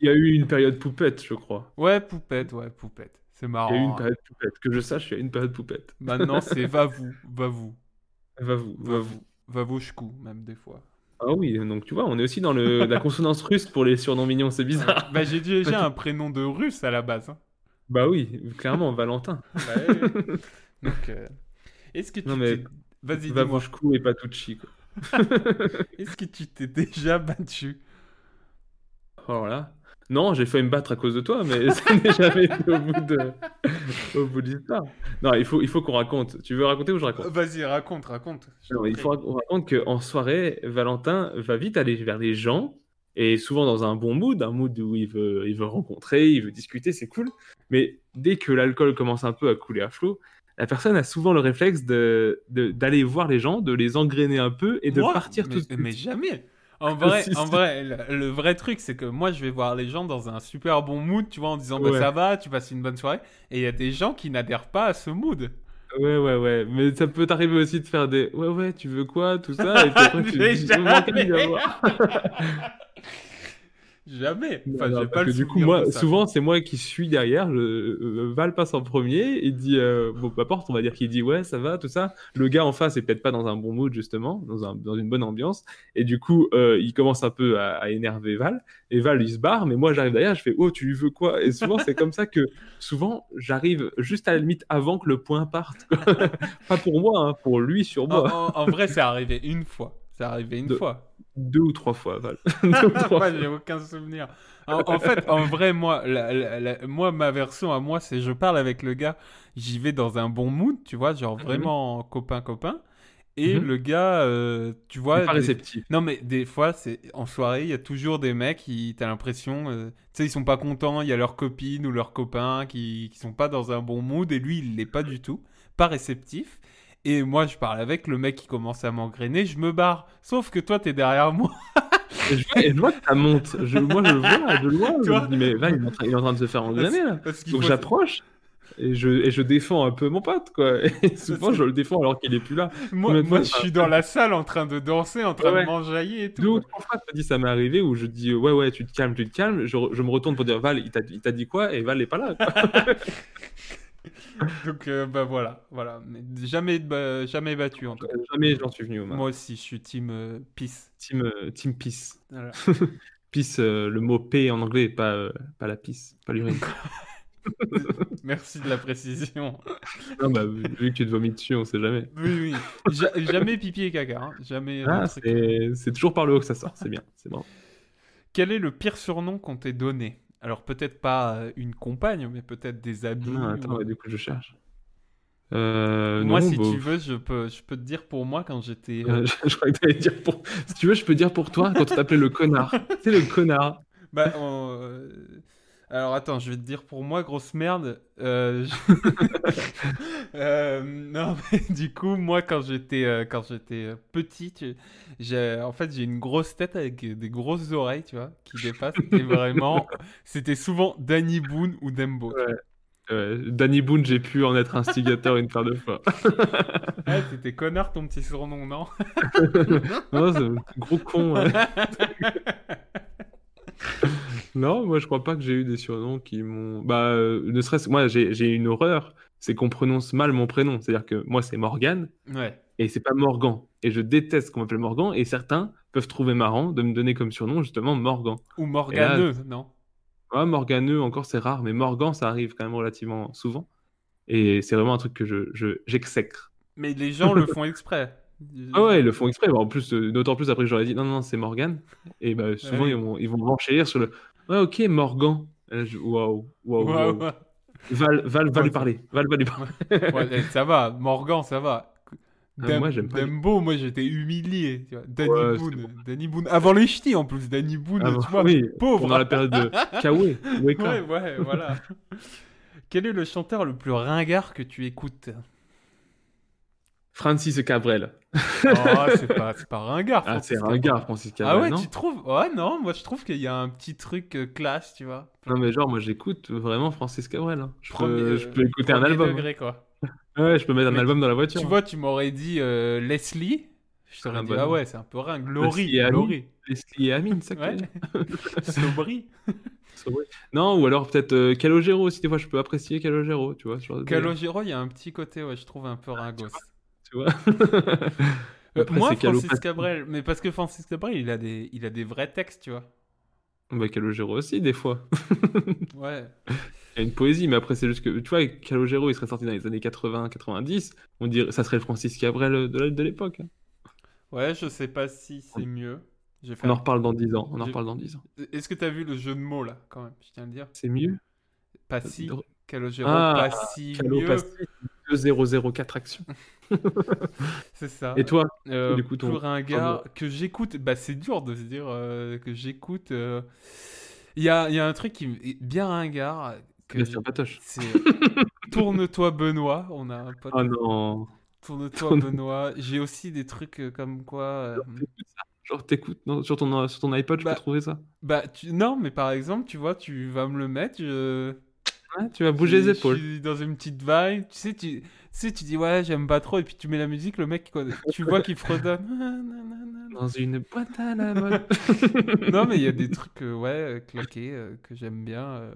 Il y a eu une période poupette, je crois.
Ouais, poupette, ouais, poupette. C'est marrant.
Il y a eu une
hein.
période poupette. Que je sache, il y a eu une période poupette.
Maintenant, c'est va vous, va vous,
Va vous, va
va
vous.
vous, va vouchkou, même des fois.
Ah oui, donc tu vois, on est aussi dans le, la consonance russe pour les surnoms mignons, c'est bizarre.
Bah j'ai déjà un prénom de russe à la base. hein.
Bah oui, clairement, Valentin.
Bah, oui. Donc, euh, est-ce que tu
Non, mais
t'es... Vas-y,
et pas Tucci, quoi.
Est-ce que tu t'es déjà battu?
Alors là. Non, j'ai failli me battre à cause de toi, mais ça n'est jamais été au bout de, au bout de l'histoire. Non, il faut, il faut qu'on raconte. Tu veux raconter ou je raconte?
Vas-y, raconte, raconte.
Non, il faut qu'on raconte qu'en soirée, Valentin va vite aller vers les gens, et souvent dans un bon mood, un mood où il veut, il veut rencontrer, il veut discuter, c'est cool. Mais dès que l'alcool commence un peu à couler à flot, la personne a souvent le réflexe de, de- d'aller voir les gens, de les engrainer un peu et de partir
mais,
tout de suite.
Mais jamais. En vrai, en vrai le, le vrai truc, c'est que moi, je vais voir les gens dans un super bon mood, tu vois, en disant bah,
Ouais.
ça va, tu passes une bonne soirée. Et il y a des gens qui n'adhèrent pas à ce mood.
Ouais, ouais, ouais. Mais ça peut t'arriver aussi de faire des ouais, ouais, tu veux quoi, tout ça. Et après, tu dis,
jamais.
Non,
Enfin,
non,
pas le
du coup, moi, souvent, c'est moi qui suis derrière. Euh, Val passe en premier. Il dit, euh, bon, peu importe, on va dire qu'il dit, ouais, ça va, tout ça. Le gars en face est peut-être pas dans un bon mood, justement, dans, un, dans une bonne ambiance. Et du coup, euh, il commence un peu à, à énerver Val. Et Val, il se barre. Mais moi, j'arrive derrière, je fais, oh, tu lui veux quoi? Et souvent, c'est comme ça que, souvent, j'arrive juste à la limite avant que le point parte. pas pour moi, hein, pour lui sur
En,
moi.
en- en vrai, c'est arrivé une fois. C'est arrivé une
De-
fois.
Deux ou trois fois, Val. Deux ou trois
Moi,
fois.
j'ai aucun souvenir. En, en fait, en vrai, moi, la- la- la- moi, ma version à moi, c'est je parle avec le gars, j'y vais dans un bon mood, tu vois, genre vraiment copain-copain. Et
Mhm.
le gars, euh, tu vois.
Pas
des-
réceptif.
Non, mais des fois, c'est en soirée, il y a toujours des mecs qui, t'as l'impression, euh, tu sais, ils sont pas contents, il y a leur copine ou leur copain qui, qui sont pas dans un bon mood, et lui, il l'est pas du tout, pas réceptif. Et moi, je parle avec le mec qui commence à m'engrainer, je me barre. Sauf que toi, t'es derrière moi.
Et je, vois, et je vois que ça monte. Je, moi, je le vois de loin. Je me dis, mais Val, il est en train, il est en train de se faire engrainer, là. Donc j'approche et je, et je défends un peu mon pote, quoi. Et souvent, je le défends alors qu'il est plus là.
Moi, je suis dans la salle en train de danser, en train
Ouais,
de m'enjailler et tout.
Deux trois fois, dis, ça m'est arrivé où je dis, ouais, ouais, tu te calmes, tu te calmes. Je, je me retourne pour dire, Val, il t'a il t'a dit quoi? Et Val n'est pas là.
Donc, euh, bah voilà, voilà. Mais jamais, bah, jamais battu en tout cas.
Jamais j'en suis venu au
Moi aussi, je suis team euh, peace.
Team, euh, team Peace.
Voilà.
Peace, euh, le mot P en anglais, pas, euh, pas la pisse, pas l'urine.
Merci de la précision.
non, bah, vu que tu te vomis dessus, on sait jamais.
Oui, oui. Ja- jamais pipi et caca. hein. Jamais.
Ah, c'est toujours par le haut que ça sort, c'est bien, c'est bon.
Quel est le pire surnom qu'on t'ait donné? Alors, peut-être pas euh, une compagne, mais peut-être des amis.
Non, attends,
ou-
ouais, du coup, je cherche. Euh,
Moi,
non,
si
bah,
tu veux, je peux, je peux te dire pour moi quand j'étais.
Euh, je, je crois que t'allais dire pour. Si tu veux, je peux dire pour toi quand on t'appelait le connard. C'est le connard.
Bah, on, alors attends, je vais te dire pour moi, grosse merde. euh, je- Euh, non, mais du coup, moi, quand j'étais euh, quand j'étais petit, tu- j'ai en fait j'ai une grosse tête avec des grosses oreilles, tu vois, qui dépassent. Et vraiment, c'était souvent Danny Boone ou Dembo.
Ouais. Euh, Danny Boone, j'ai pu en être instigateur une paire de fois.
Ah, c'était connard ton petit surnom, non?
Non, c'est gros con. ouais. Non, moi je crois pas que j'ai eu des surnoms qui m'ont. Bah, euh, ne serait-ce moi j'ai une horreur, c'est qu'on prononce mal mon prénom. C'est-à-dire que moi c'est Morgan
Ouais.
et c'est pas Morgan. Et je déteste qu'on m'appelle Morgan et certains peuvent trouver marrant de me donner comme surnom justement Morgan.
Ou Morganeux, non?
Ouais, Morganeux encore c'est rare, mais Morgan ça arrive quand même relativement souvent. Et c'est vraiment un truc que je je- j'exècre.
Mais les gens le font exprès.
Ah ouais, ils le font exprès. Bon, en plus, euh, d'autant plus après, j'aurais dit non, non, c'est Morgan. Et bah, souvent, ils vont, ils vont renchérir sur le. Ouais, ok, Morgan. Je- Waouh, waouh, waouh.
ouais.
Val, Val va lui parler. Val va lui parler.
Ouais, ça va, Morgan, ça va.
Ah, moi, j'aime pas
Dumbo, moi j'étais humilié. Tu vois. Danny
Ouais,
Boone. Danny Boone. Avant les ch'tis en plus, Danny Boone, tu vois,
oui,
pauvre.
pendant la période de Kawe. Wake
Ouais, ouais, voilà. Quel est le chanteur le plus ringard que tu écoutes?
Francis Cabrel.
Oh, c'est pas, pas ringard.
Ah, c'est
Cabrel.
gars, Francis
Ah
Cabrel.
ouais,
non
tu trouves Ouais, non, moi je trouve qu'il y a un petit truc euh, classe, tu vois.
Non, mais genre, moi, j'écoute vraiment Francis Cabrel. hein. Je,
Premier-
peux, je peux écouter un album.
degré, quoi.
Ouais, je peux mettre un album dans la voiture.
Tu vois, tu m'aurais dit euh, Leslie. Je t'aurais
Ah
dit,
bah
ah ouais, c'est un peu ringue. Laurie,
Leslie et.
Laurie.
Leslie et Amine, ça
Ouais. Sobri.
Vrai. Non, ou alors peut-être euh, Calogero aussi, des fois, je peux apprécier Calogero, tu vois. genre
Calogero, il y a un petit côté, ouais, je trouve un peu
Ah,
ringos.
Tu vois.
Euh,
Après,
moi, Francis. Cabrel, mais parce que Francis Cabrel, il a des, il a des vrais textes, tu vois.
Bah, Calogero aussi, des fois.
Ouais.
Il y a une poésie, mais après, c'est juste que, tu vois, Calogero, il serait sorti dans les années 80-90, on dirait, ça serait le Francis Cabrel de, la- de l'époque. hein.
Ouais, je sais pas si c'est mieux. Fait
On en reparle dans 10 ans, on en reparle dans 10 ans.
Est-ce que t'as vu le jeu de mots là, quand même Je tiens à le dire?
C'est mieux?
Pas si. Calogero,
Ah,
pas si mieux.
Calopasti, 2004 actions.
C'est ça.
Et toi
Euh,
du coup, ton-
plus ringard que j'écoute, bah c'est dur de se dire euh, que j'écoute. euh, Il y, a, y a un truc qui est bien ringard. Que
Bien
j-
sûr, Patoche.
c'est Tourne-toi Benoît. On a un pote.
Oh non.
Tourne-toi
Tourne-
Benoît. J'ai aussi des trucs euh, comme quoi.
Genre, t'écoutes non, sur, ton, sur ton iPod, je
Bah,
peux trouver ça
Bah tu... non, mais par exemple, tu vois, tu vas me le mettre. Je...
Ouais, Tu vas bouger les épaules.
Je suis dans une petite vibe. Tu sais, tu, tu sais, tu dis ouais, j'aime pas trop, et puis tu mets la musique, le mec, quoi, tu vois qu'il fredonne.
Dans une boîte à la mode.
non, mais il y a des trucs, euh, ouais, euh, claqués euh, que j'aime bien. euh.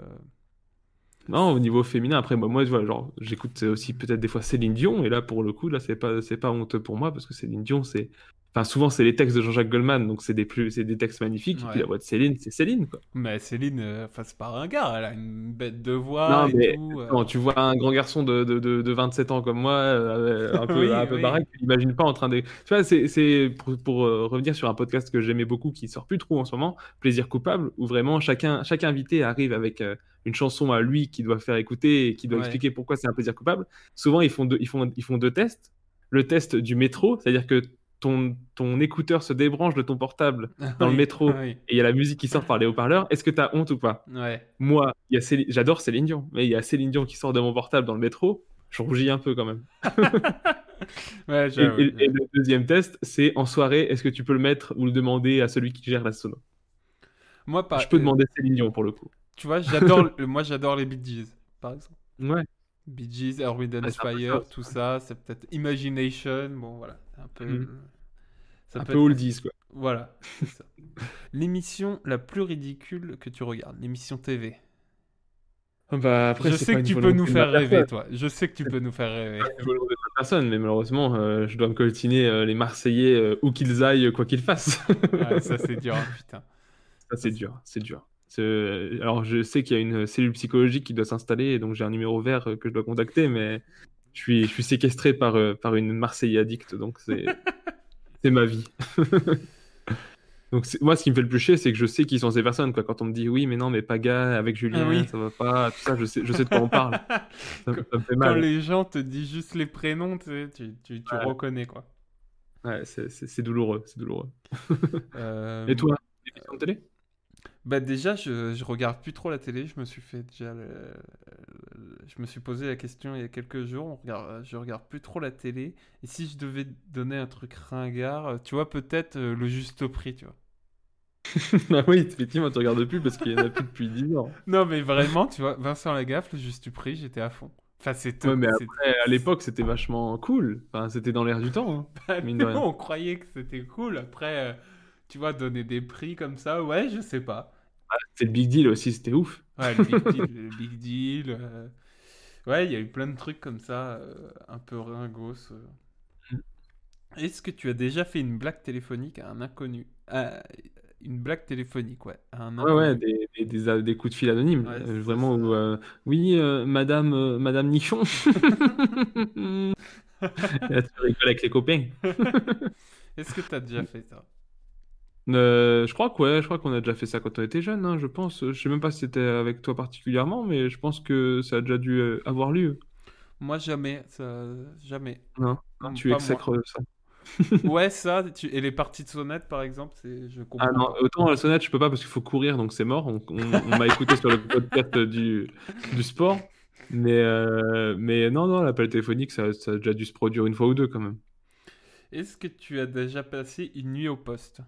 Non, au niveau féminin, après, moi, moi je vois, genre, j'écoute aussi peut-être des fois Céline Dion, et là, pour le coup, là, c'est pas, c'est pas honteux pour moi, parce que Céline Dion, c'est. Enfin, souvent, c'est les textes de Jean-Jacques Goldman, donc c'est des, plus... des textes magnifiques, et puis la voix de Céline, c'est Céline, quoi.
Mais Céline, euh, enfin, c'est pas ringard, elle a une bête de voix
Non,
et
mais
tout. euh.
Quand tu vois un grand garçon de, de, de, de 27 ans comme moi, euh, un peu,
Oui,
un peu
oui.
baraque, tu l'imagines pas en train de. Tu vois, c'est, pour, pour euh, revenir sur un podcast que j'aimais beaucoup, qui sort plus trop en ce moment, Plaisir coupable, où vraiment chacun, chaque invité arrive avec euh, une chanson à lui qui doit faire écouter et qui doit
Ouais.
expliquer pourquoi c'est un plaisir coupable. Souvent, ils font deux, ils font, ils font deux tests. Le test du métro, c'est-à-dire que ton, ton écouteur se débranche de ton portable dans le métro
oui,
et il y a la musique qui sort par les haut-parleurs. Est-ce que tu as honte ou pas?
Ouais.
moi, Céline- j'adore Céline Dion, mais il y a Céline Dion qui sort de mon portable dans le métro, je rougis un peu quand même.
Ouais,
Et,
j'avoue.
et- et le deuxième test, c'est en soirée, est-ce que tu peux le mettre ou le demander à celui qui gère la sono?
Moi, pas.
Je peux
euh,
demander Céline Dion pour le coup.
Tu vois, j'adore. moi, j'adore les Bee Gees, par exemple.
Ouais.
Bee Gees, Earth, Wind and
peu
Fire, tout ça, c'est peut-être Imagination, bon voilà, un peu.
Mhm.
ça
un
peut
peu
être-
oldies quoi.
Voilà, c'est ça. L'émission la plus ridicule que tu regardes, l'émission TV.
Bah, après,
je sais que tu peux nous faire rêver, toi. Je sais que tu peux nous faire rêver.
Personne, mais malheureusement, euh, je dois me coltiner euh, les Marseillais euh, où qu'ils aillent, quoi qu'ils fassent.
Ça, c'est dur, hein, putain.
Ça, c'est dur, c'est dur. Alors, je sais qu'il y a une cellule psychologique qui doit s'installer, donc j'ai un numéro vert euh, que je dois contacter, mais je suis, je suis séquestré par, euh, par une Marseillais addict, donc c'est ma vie. donc, moi, ce qui me fait le plus chier, c'est que je sais qui sont ces personnes. Quoi. Quand on me dit oui, mais non, mais Paga avec Julien,
Ah oui.
ça va pas, tout ça, je sais, je sais de quoi on parle. Ça, me- ça me fait
Quand les gens te disent juste les prénoms, tu, tu, tu, tu
Ouais.
reconnais, quoi.
Ouais, c'est- douloureux, c'est douloureux.
Euh,
Et toi, émission de télé?
Bah déjà, je, je regarde plus trop la télé. Je me suis fait déjà, le- le- je me suis posé la question il y a quelques jours. On regarde, je regarde plus trop la télé. Et si je devais donner un truc ringard, euh, tu vois, peut-être euh, le juste prix, tu vois.
ah oui, effectivement, tu regardes plus parce qu'il y en a plus depuis 10 ans.
Non, mais vraiment, tu vois, Vincent Lagaffe, le juste prix, j'étais à fond. Enfin, c'est
Ouais, mais
c'est-
après, à l'époque, c'était vachement cool. Enfin, c'était dans l'air du temps. hein.
Bah,
mine de
nous,
rien.
on croyait que c'était cool. Après, euh, tu vois, donner des prix comme ça, ouais, je sais pas.
C'était le big deal aussi, c'était ouf.
Ouais, le big deal. le big deal, euh, Ouais, il y a eu plein de trucs comme ça, euh, un peu ringos. euh.
Mm.
Est-ce que tu as déjà fait une blague téléphonique à un inconnu? Ah, Une blague téléphonique, ouais. À un
Ouais,
inconnu.
ouais, des, des, des- des coups de fil anonymes.
Ouais,
vraiment, où, oui, madame, madame Nichon. Et là, tu rigoles avec les copains.
Est-ce que tu as déjà fait ça?
Euh, je crois que ouais, je crois qu'on a déjà fait ça quand on était jeune, hein, je pense. Je sais même pas si c'était avec toi particulièrement, mais je pense que ça a déjà dû euh, avoir lieu.
Moi, jamais. Ça... Jamais.
Non,
Non,
tu exècres ça.
Ouais, ça. tu- Et les parties de sonnette, par exemple, c'est... je comprends.
Ah non, autant la sonnette, je peux pas parce qu'il faut courir, donc c'est mort. On, on- on m'a écouté sur le podcast du, du sport. Mais, euh, mais non, non, l'appel téléphonique, ça, ça a déjà dû se produire une fois ou deux quand même.
Est-ce que tu as déjà passé une nuit au poste?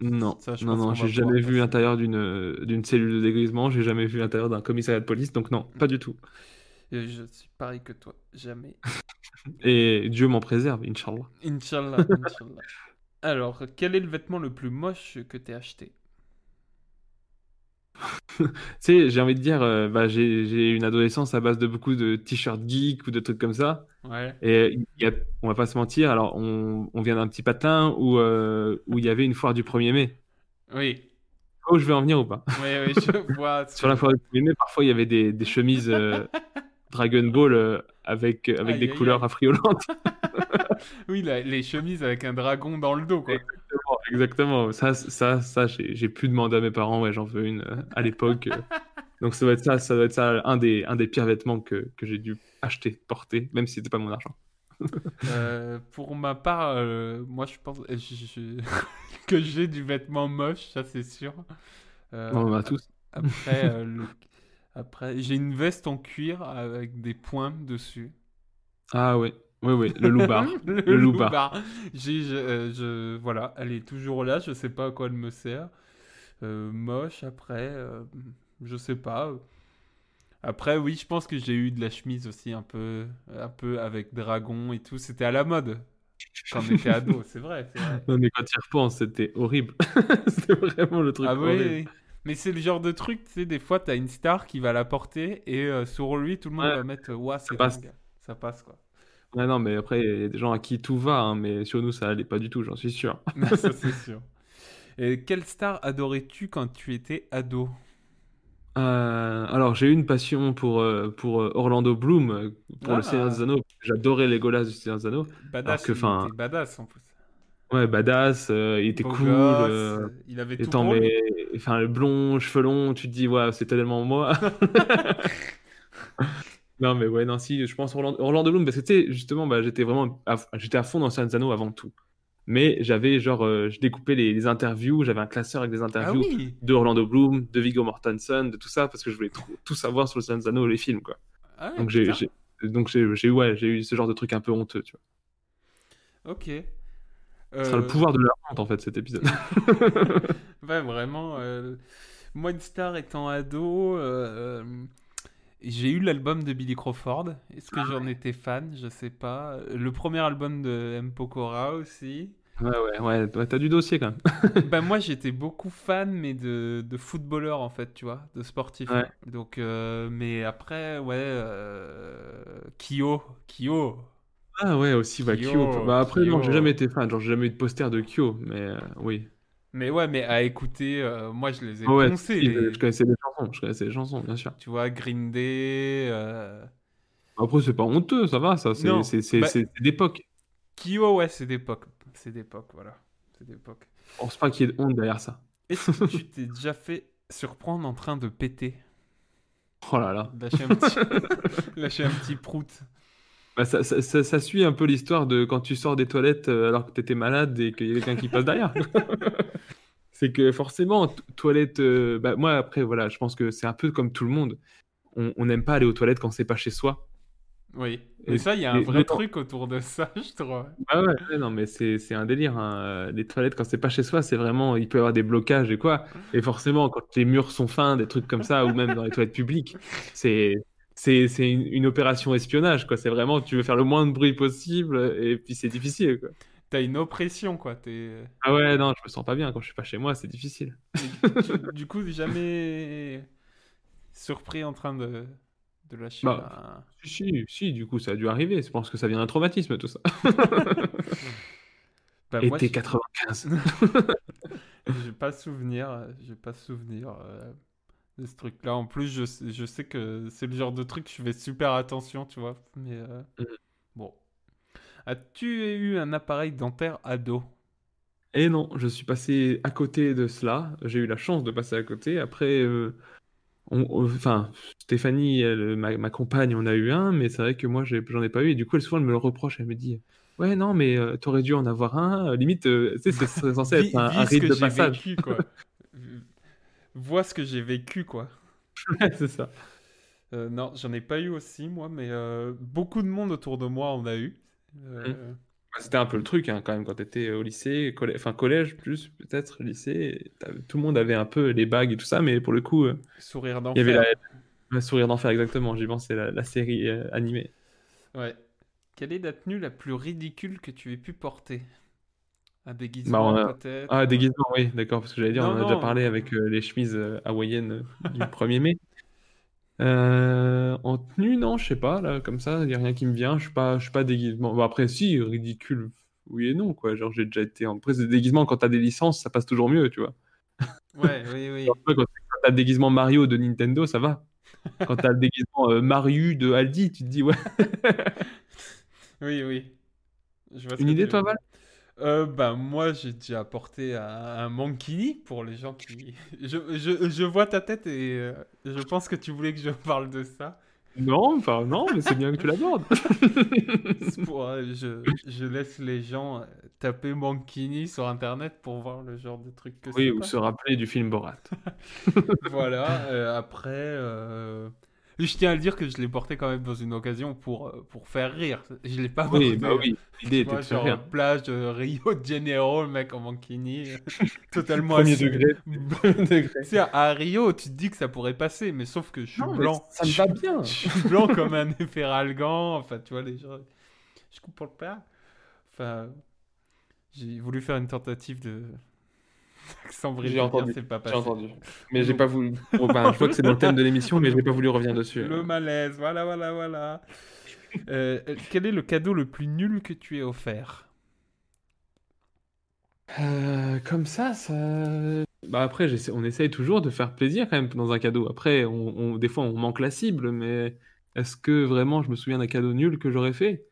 Non,
Ça, je
non, non, j'ai jamais vu l'intérieur d'une euh, d'une cellule de dégrisement, j'ai jamais vu l'intérieur d'un commissariat de police, donc non, pas du tout.
Et Je suis pareil que toi. Jamais.
Et Dieu m'en préserve, Inch'Allah.
Inch'Allah, Inch'Allah. Alors, quel est le vêtement le plus moche que t'aies acheté?
Tu sais, j'ai envie de dire, euh, bah, j'ai j'ai une adolescence à base de beaucoup de t-shirts geeks ou de trucs comme ça.
Ouais.
Et y a- on va pas se mentir, alors on, on vient d'un petit patelin où, euh, où il y avait une foire du 1er mai.
Oui.
Où je vais en venir ou pas?
Oui, oui, je vois.
Sur la foire du 1er mai, parfois il y avait des, des chemises euh, Dragon Ball euh, avec, avec
Aïe,
des
aïe,
couleurs affriolantes.
Oui, la- les chemises avec un dragon dans le dos, quoi.
Exactement, exactement. Ça, ça, ça j'ai j'ai pu demander à mes parents, ouais, j'en veux une euh, à l'époque. euh. Donc ça doit être ça, ça doit être ça, un des, un des pires vêtements que, que j'ai dû acheter, porter, même si c'était pas mon argent.
Euh, pour ma part, moi, je pense je- que j'ai du vêtement moche, ça c'est sûr.
On en a tous.
Après, le- après j'ai une veste en cuir avec des points dessus.
Ah ouais, ouais, ouais, le loupard.
le,
Le loupard.
loupard. J'ai, je, euh, je- voilà, elle est toujours là. Je sais pas à quoi elle me sert. Euh, moche après, euh, je sais pas. Après, oui, je pense que j'ai eu de la chemise aussi un peu, un peu avec dragon et tout. C'était à la mode quand on était ado, c'est vrai.
Non, mais quand tu repenses, c'était horrible. c'était vraiment le truc
Ah oui,
horrible.
oui. Mais c'est le genre de truc, tu sais, des fois, t'as une star qui va la porter et euh, sur lui, tout le monde
Ouais.
va mettre Ouah, c'est
passe.
dingue. Ça passe, quoi.
Non, mais après, il y a des gens à qui tout va, hein, mais sur nous, ça allait pas du tout, j'en suis sûr.
ça, c'est sûr. Et quelle star adorais-tu quand tu étais ado?
Euh, alors, j'ai eu une passion pour, euh, pour euh, Orlando Bloom, pour
Ah.
le Seigneur des Anneaux. J'adorais Legolas du Seigneur des Anneaux.
Badass,
que,
il était badass en plus.
Ouais, badass, euh, il était
Beau
cool.
gosse, il avait tout lui.
mais, enfin, le blond, cheveux longs, tu te dis, ouais, c'est tellement moi. Non, mais ouais, non, si, je pense Orlando, Orlando Bloom, parce que tu sais, justement, bah, j'étais vraiment à, j'étais à fond dans Anneaux avant tout. Mais j'avais, genre, euh, je découpais les, les interviews, j'avais un classeur avec des
Ah
interviews
oui
de Orlando Bloom, de Viggo Mortensen, de tout ça, parce que je voulais trop- tout savoir sur le Anneaux, les films, quoi.
Ah ouais,
Donc j'ai, j'ai- donc j'ai, j'ai, ouais, j'ai eu ce genre de truc un peu honteux, tu vois.
Ok.
Ce sera le
Euh,
pouvoir de la honte, en fait, cet épisode.
Ouais, vraiment. euh, Moi, une star étant ado, euh, euh, j'ai eu l'album de Billy Crawford. Est-ce
Ah
que j'en étais fan? Je sais pas. Le premier album de M. Pokora aussi.
ouais, ouais, ouais, ouais, t'as du dossier, quand même.
ben moi, j'étais beaucoup fan, mais de, de footballeurs, en fait, tu vois, de sportifs.
Ouais.
Donc, euh, mais après, ouais, euh, Kyo, Kyo.
Ah ouais, aussi, bah,
Kyo,
Kyo. Bah après, non,
Kyo.
j'ai jamais été fan, genre, j'ai jamais eu de poster de Kyo, mais euh, oui.
Mais ouais, mais à écouter, euh, moi, je les ai
ouais,
poncés,
si,
les-
je connaissais les chansons, je connaissais les chansons, bien sûr.
tu vois, Green Day. euh,
Après, c'est pas honteux, ça va, ça, c'est,
Non,
c'est, c'est,
bah-
c'est d'époque.
Kyo, ouais, c'est d'époque. C'est d'époque, voilà. C'est d'époque.
Je pense pas qu'il y ait de honte derrière ça.
Est-ce que tu t'es déjà fait surprendre en train de péter?
Oh là là.
Lâcher un petit, lâcher un petit prout.
Bah, ça, ça, ça- ça suit un peu l'histoire de quand tu sors des toilettes euh, alors que t'étais malade et qu'il y a quelqu'un qui passe derrière. c'est que forcément, to- toilette. euh, bah, moi, après, voilà, je pense que c'est un peu comme tout le monde. On n'aime pas aller aux toilettes quand c'est pas chez soi.
Oui.
Et-
ça, il y a un vrai truc autour de ça, je trouve.
Ah ouais, non, mais c'est un délire. hein. Les toilettes, quand c'est pas chez soi, c'est vraiment. Il peut y avoir des blocages et quoi. Et forcément, quand les murs sont fins, des trucs comme ça, ou même dans les toilettes publiques, c'est. C'est c'est une, une opération espionnage, quoi. C'est vraiment, tu veux faire le moins de bruit possible, et puis c'est difficile, quoi.
T'as une oppression, quoi. T'es...
Ah ouais, non, je me sens pas bien quand je suis pas chez moi, c'est difficile.
du coup, jamais surpris en train de, de lâcher
Bah, Si, si, si, du coup, ça a dû arriver. Je pense que ça vient d'un traumatisme, tout ça.
Bah,
Et
moi,
t'es
je-
95.
J'ai pas souvenir, euh, j'ai pas souvenir euh, de ce truc-là. En plus, je, sais- je sais que c'est le genre de truc je fais super attention, tu vois. Mais euh, bon. As-tu eu un appareil dentaire ado?
Et non, je suis passé à côté de cela. J'ai eu la chance de passer à côté. Après, euh, on- on- enfin, Stéphanie, elle, ma, ma compagne, on a eu un, mais c'est vrai que moi, j'en ai pas eu. Et du coup, elle souvent, elle me le reproche. Elle me dit, ouais, non, mais euh, t'aurais dû en avoir un. Euh, Limite, euh, tu sais, c'est censé être un, un rite de passage.
vécu, quoi. Vois ce que j'ai vécu, quoi.
Ouais, c'est ça.
Euh, non, j'en ai pas eu aussi, moi, mais beaucoup de monde autour de moi en a eu.
Mmh.
Euh,
C'était un peu le truc, hein, quand même, quand t'étais au lycée, collè- enfin collège plus, peut-être, lycée. Tout le monde avait un peu les bagues et tout ça, mais pour le coup, euh,
Sourire
il y avait
d'enfer.
la, sourire d'enfer, exactement. J'y pense, c'est la, la série euh, animée.
Ouais. Quelle est la tenue la plus ridicule que tu aies pu porter? Un
Bah,
déguisement,
on a-
peut-être
Ah, déguisement, oui, d'accord, parce que j'allais dire,
Non,
on en a
non.
déjà parlé avec euh, les chemises hawaïennes du 1er mai. Euh, en tenue, non, je sais pas, là, comme ça, il n'y a rien qui me vient, je suis pas, je suis pas déguisement. Bon, après, si, ridicule, oui et non, quoi. Genre, j'ai déjà été en. Après, des déguisements, quand t'as des licences, ça passe toujours mieux, tu vois.
Ouais, oui, oui.
Quand t'as le déguisement Mario de Nintendo, ça va. Quand t'as le déguisement euh, Mario de Aldi, tu te dis, ouais.
Oui, oui. Je vois ce
Une idée, toi, Val?
Euh, bah, moi, j'ai déjà porté un, un mankini pour les gens qui. Je, je, je vois ta tête et euh, je pense que tu voulais que je parle de ça.
Non, enfin, non, mais c'est bien que tu l'abordes.
Pour, euh, je, je laisse les gens euh, taper mankini sur internet pour voir le genre de truc que
Oui,
c'est.
ou
quoi.
se rappeler du film Borat.
Voilà, euh, après, euh, je tiens à le dire que je l'ai porté quand même dans une occasion pour, euh, pour faire rire. Je l'ai pas
Oui,
porté,
bah oui, l'idée était de faire rire.
plage de Rio de Janeiro, le mec en mankini, euh, totalement
Premier degré. degré.
Tu sais, à Rio, tu te dis que ça pourrait passer, mais sauf que je suis
Non,
blanc.
ça me va bien.
Je suis blanc comme un efferalgan. Enfin, tu vois, les gens. Je coupe pour le père. Enfin, j'ai voulu faire une tentative de. Accent
J'ai
brésilien,
entendu,
c'est pas
J'ai
passé.
entendu. Mais j'ai pas voulu. Bon, ben, je vois que c'est dans le thème de l'émission, mais j'ai pas voulu revenir dessus.
Le malaise, voilà, voilà, voilà. Euh, quel est le cadeau le plus nul que tu aies offert?
Euh, comme ça, ça. Bah après, on essaye toujours de faire plaisir quand même dans un cadeau. Après, on, on- des fois, on manque la cible, mais est-ce que vraiment je me souviens d'un cadeau nul que j'aurais fait?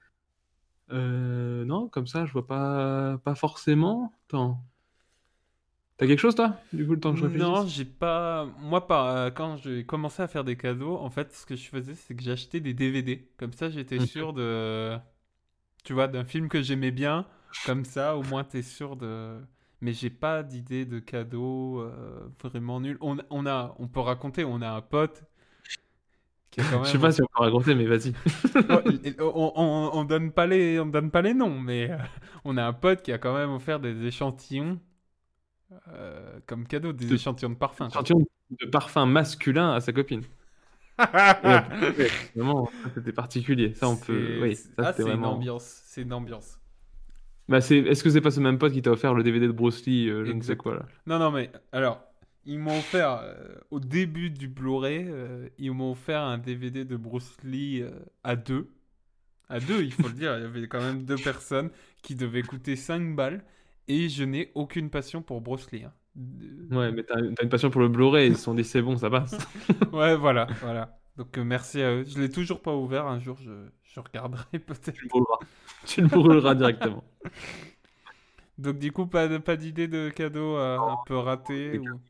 Euh, non, comme ça, je vois pas, pas forcément. Attends. T'as quelque chose, toi? Du coup, le temps que je réfléchisse.
Non, j'ai pas. Moi, par... euh, quand j'ai commencé à faire des cadeaux, en fait, ce que je faisais, c'est que j'achetais des DVD. Comme ça, j'étais sûr de. Tu vois, d'un film que j'aimais bien. Comme ça, au moins, t'es sûr de. Mais j'ai pas d'idée de cadeau euh, vraiment nul. On, on a, on peut raconter, on a un pote qui a quand
Je sais pas si on peut raconter, mais vas-y.
On, on, on donne pas les, on donne pas les noms, mais euh, on a un pote qui a quand même offert des échantillons euh, comme cadeau, des
De-
échantillons de parfum. quoi.
Échantillon de parfum masculin à sa copine. Ouais, vraiment, c'était particulier. Ça, on peut.
C'est-
Oui,
c'est-
ça,
ah, une ambiance, c'est une ambiance.
Bah, c'est... Est-ce que c'est pas ce même pote qui t'a offert le DVD de Bruce Lee, euh, je ne sais quoi là?
Non, non, mais alors, ils m'ont offert euh, au début du Blu-ray, euh, ils m'ont offert un DVD de Bruce Lee euh, à deux. À deux, il faut le dire, il y avait quand même deux personnes qui devaient coûter 5 balles et je n'ai aucune passion pour Bruce Lee. hein.
Ouais, mais t'as, une passion pour le Blu-ray, ils se sont dit c'est bon, ça passe.
Ouais, voilà, voilà. Donc euh, merci à eux. Je l'ai toujours pas ouvert. Un jour, je, je regarderai peut-être.
Tu le brûleras. tu le brûleras directement.
Donc du coup, pas, pas d'idée de cadeau euh, un peu raté ou...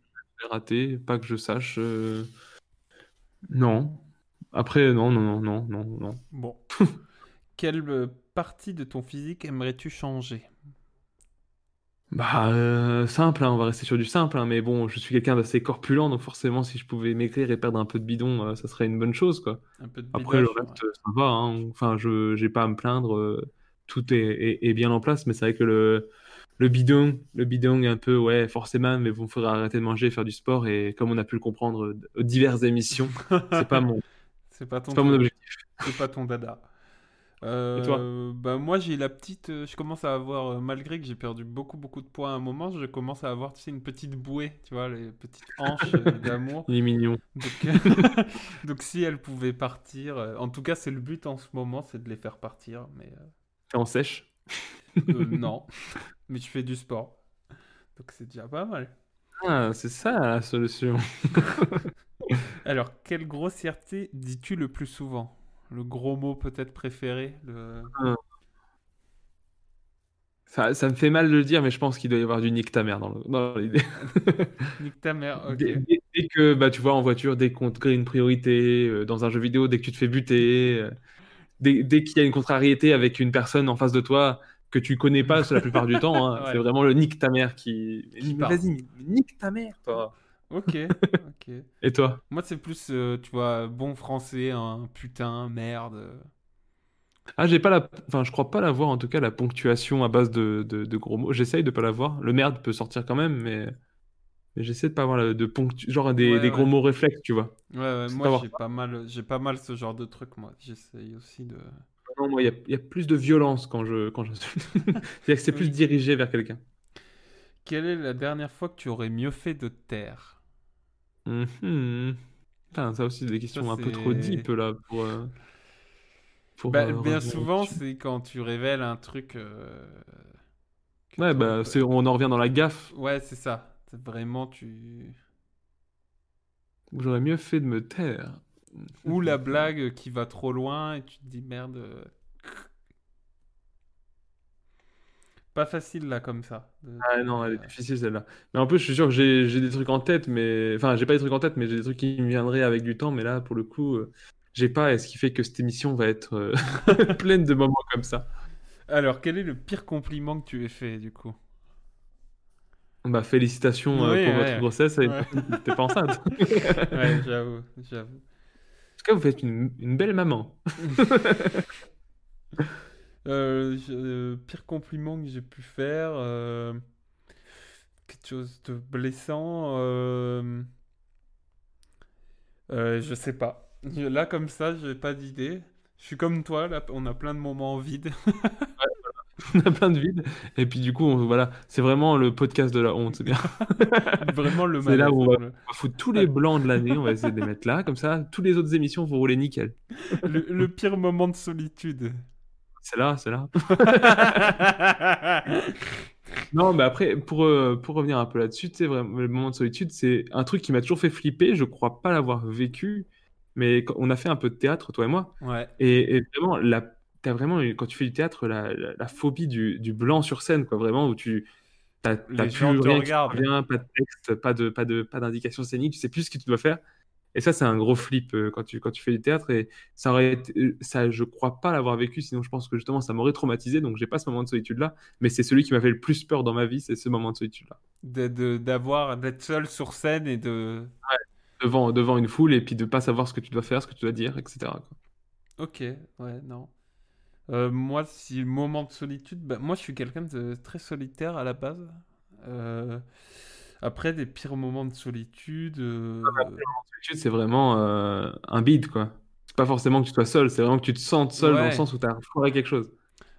Raté, pas que je sache. euh, Non. Après, non, non, non, non, non, non.
Bon. Quelle euh, partie de ton physique aimerais-tu changer?
Bah, euh, simple, hein, on va rester sur du simple, hein, mais bon, je suis quelqu'un d'assez corpulent, donc forcément, si je pouvais maigrir et perdre un peu de bidon, euh, ça serait une bonne chose, quoi.
Un peu de
Après, le reste, ça va, hein. Enfin, je j'ai pas à me plaindre, euh, tout est, est- est bien en place, mais c'est vrai que le, le bidon, le bidon est un peu, ouais, forcément, mais bon, faudra arrêter de manger, faire du sport, et comme on a pu le comprendre aux diverses émissions, c'est pas mon,
C'est pas ton,
pas mon objectif.
c'est pas ton dada. Euh,
Et toi
bah moi j'ai la petite, euh, je commence à avoir, euh, malgré que j'ai perdu beaucoup beaucoup de poids à un moment, je commence à avoir tu sais une petite bouée, tu vois les petites hanches euh, d'amour.
Il est mignon.
Donc, donc si elle pouvait partir, en tout cas c'est le but en ce moment, c'est de les faire partir, mais
en sèche.
euh, non, mais je fais du sport, donc c'est déjà pas mal.
Ah, c'est ça la solution.
Alors quelle grossièreté dis-tu le plus souvent? Le gros mot peut-être préféré, le...
Ça, ça me fait mal de le dire, mais je pense qu'il doit y avoir du nique ta mère dans l'idée.
Nique ta mère, ok.
Dès, que, bah, tu vois, en voiture, dès qu'on te crée une priorité, euh, dans un jeu vidéo, dès que tu te fais buter, euh, dès, dès qu'il y a une contrariété avec une personne en face de toi que tu connais pas la plupart du temps, hein,
Ouais.
c'est vraiment le nique ta mère qui. Vas-y, nique ta mère, toi.
Ok, ok.
Et toi?
Moi, c'est plus, euh, tu vois, bon français, un putain, merde.
Ah, j'ai pas la. Enfin, je crois pas l'avoir, en tout cas, la ponctuation à base de, de, de gros mots. J'essaye de pas l'avoir. Le merde peut sortir quand même, mais. mais j'essaie de pas avoir la- de ponctu... genre des,
Ouais,
des gros mots réflexes, tu vois.
Ouais, ouais, moi, j'ai pas mal, j'ai pas mal ce genre de truc, moi. J'essaye aussi de.
Non, moi, il y y a plus de violence quand je quand j'insulte. C'est-à-dire que c'est plus dirigé vers quelqu'un.
Quelle est la dernière fois que tu aurais mieux fait de taire?
Mhm. Putain, ça aussi, c'est des questions un peu trop deep là pour. euh, pour,
Bah,
euh,
bien souvent, c'est quand tu révèles un truc. euh,
Ouais, bah,
pas-
c'est, on en revient dans la gaffe.
Ouais, c'est ça. Vraiment tu.
J'aurais mieux fait de me taire.
Ou la blague qui va trop loin et tu te dis merde. euh, Pas facile là comme ça.
Ah non, elle est
euh,
difficile celle-là. Mais en plus, je suis sûr que j'ai, des trucs en tête, mais. Enfin, j'ai pas des trucs en tête, mais j'ai des trucs qui me viendraient avec du temps. Mais là, pour le coup, euh, j'ai pas. Et ce qui fait que cette émission va être euh, pleine de moments comme ça.
Alors, quel est le pire compliment que tu aies fait du coup?
Bah, félicitations euh, pour
ouais.
votre grossesse.
Ouais.
T'es pas enceinte.
Ouais, j'avoue, j'avoue.
En tout cas, vous faites une, une belle maman.
Euh, euh, pire compliment que j'ai pu faire, euh, quelque chose de blessant, euh, je sais pas. Là, comme ça, j'ai pas d'idée. Je suis comme toi, là, on a plein de moments vides.
On a plein de vides. Et puis, du coup, on- voilà, c'est vraiment le podcast de la honte. C'est bien.
Vraiment le
C'est là où on va-
le-
foutre tous les blancs de l'année, on va essayer de les mettre là, comme ça, toutes les autres émissions vont rouler nickel.
le, le pire moment de solitude.
C'est là, c'est là. Non, mais après, pour, euh, pour revenir un peu là-dessus, tu sais, vraiment, le moment de solitude, c'est un truc qui m'a toujours fait flipper. Je crois pas l'avoir vécu, mais on a fait un peu de théâtre, toi et moi.
Ouais,
Et, et vraiment, la, t'as vraiment, quand tu fais du théâtre, la, la, la phobie du, du blanc sur scène, quoi, vraiment, où tu t'as, plus rien pas de texte, pas de, pas de, pas d'indication scénique, tu sais plus ce que tu dois faire. Et ça, c'est un gros flip euh, quand tu, quand tu fais du théâtre. Et ça aurait été, euh, ça, je crois pas l'avoir vécu, sinon je pense que justement, ça m'aurait traumatisé. Donc, j'ai pas ce moment de solitude-là. Mais c'est celui qui m'a fait le plus peur dans ma vie, c'est ce moment de solitude-là.
de- de- d'avoir, d'être seul sur scène et de...
Devant, devant une foule et puis de pas savoir ce que tu dois faire, ce que tu dois dire, etc. quoi.
Ok, ouais, non. Euh, moi, si le moment de solitude, bah, moi je suis quelqu'un de très solitaire à la base. Euh, après, des pires moments de solitude. euh,
solitude, c'est vraiment euh, un bide, quoi. C'est pas forcément que tu sois seul, c'est vraiment que tu te sentes seul dans le sens où tu as foiré quelque chose.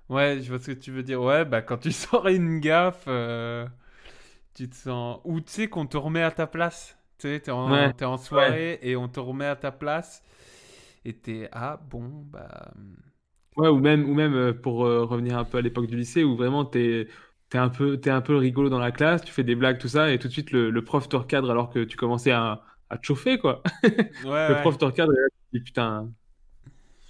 Ouais, je vois ce que tu veux dire. Ouais, bah quand tu sors une gaffe, euh, tu te sens. Ou tu sais qu'on te remet à ta place. Tu sais, t'es en,
Ouais,
t'es en soirée et on te remet à ta place. Et t'es. Ah bon, bah.
Ouais, ou même, ou même pour revenir un peu à l'époque du lycée, où vraiment t'es t'es un peu, t'es un peu rigolo dans la classe, tu fais des blagues, tout ça, et tout de suite le, le prof te recadre alors que tu commençais à, à te chauffer, quoi.
Ouais,
Le
ouais.
prof te recadre et là, tu te dis putain,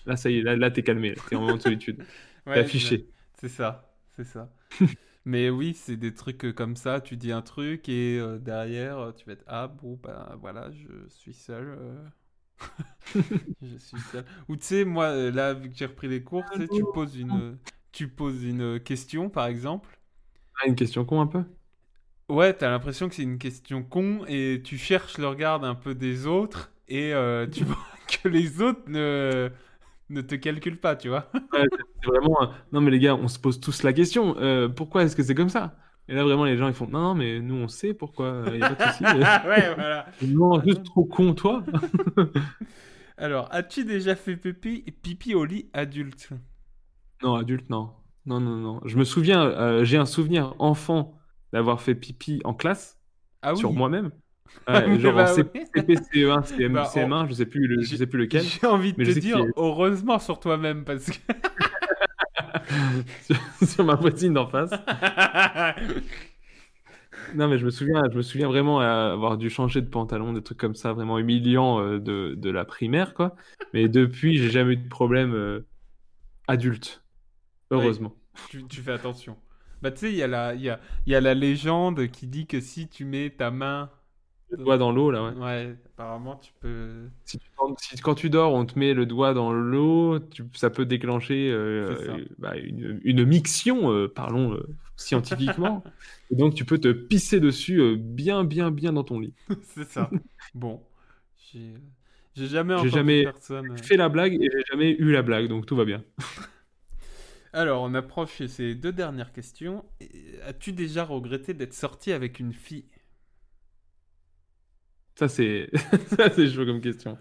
là ça y est, là, là t'es calmé, t'es en moment de solitude,
Ouais,
t'es affiché.
C'est ça, c'est ça. Mais oui, c'est des trucs euh, comme ça, tu dis un truc et euh, derrière, euh, tu vas être Ah bon, bah voilà, je suis seul. euh. je suis seul. Ou tu sais, moi, là, vu que j'ai repris les cours, tu poses une, tu poses une question, par exemple,
une question con un peu?
Ouais, t'as l'impression que c'est une question con et tu cherches le regard un peu des autres et euh, tu vois que les autres ne, ne te calculent pas, tu vois.
Ouais, c'est c'est vraiment. un- Non, mais les gars, on se pose tous la question. euh, pourquoi est-ce que c'est comme ça? Et là, vraiment, les gens, ils font Non, non, mais nous, on sait pourquoi. Il n'y a pas de souci.
ouais, voilà.
non, juste trop con, toi.
Alors, as-tu déjà fait pipi, pipi au lit adulte?
Non, adulte, non. Non, non, non. Je me souviens, euh, j'ai un souvenir enfant d'avoir fait pipi en classe
Ah oui
sur moi-même. Ouais, genre
bah
en. CP, CE1, CM,
Bah,
CM1, je sais plus, le- je sais plus lequel.
J'ai envie de te dire, heureusement sur toi-même, parce que...
sur, sur ma voisine d'en face. Non, mais je me souviens, je me souviens vraiment avoir dû changer de pantalon, des trucs comme ça, vraiment humiliants euh, de, de la primaire, quoi. Mais depuis, j'ai jamais eu de problème euh, adulte. Heureusement.
tu, tu fais attention. Bah, tu sais, il y, a la- y a, y a la légende qui dit que si tu mets ta main...
Le doigt dans l'eau, là, ouais.
Ouais, apparemment, tu peux...
Si, tu- quand, si- quand tu dors, on te met le doigt dans l'eau, ça peut déclencher euh, euh, bah, une, une miction, euh, parlons euh, scientifiquement. Et donc, tu peux te pisser dessus bien, bien, bien dans ton lit.
C'est ça. bon. J'ai jamais entendu
jamais
personne...
Fais la blague et j'ai jamais eu la blague, donc tout va bien.
Alors, on approche ces deux dernières questions. As-tu déjà regretté d'être sorti avec une fille?
Ça, c'est chaud comme question.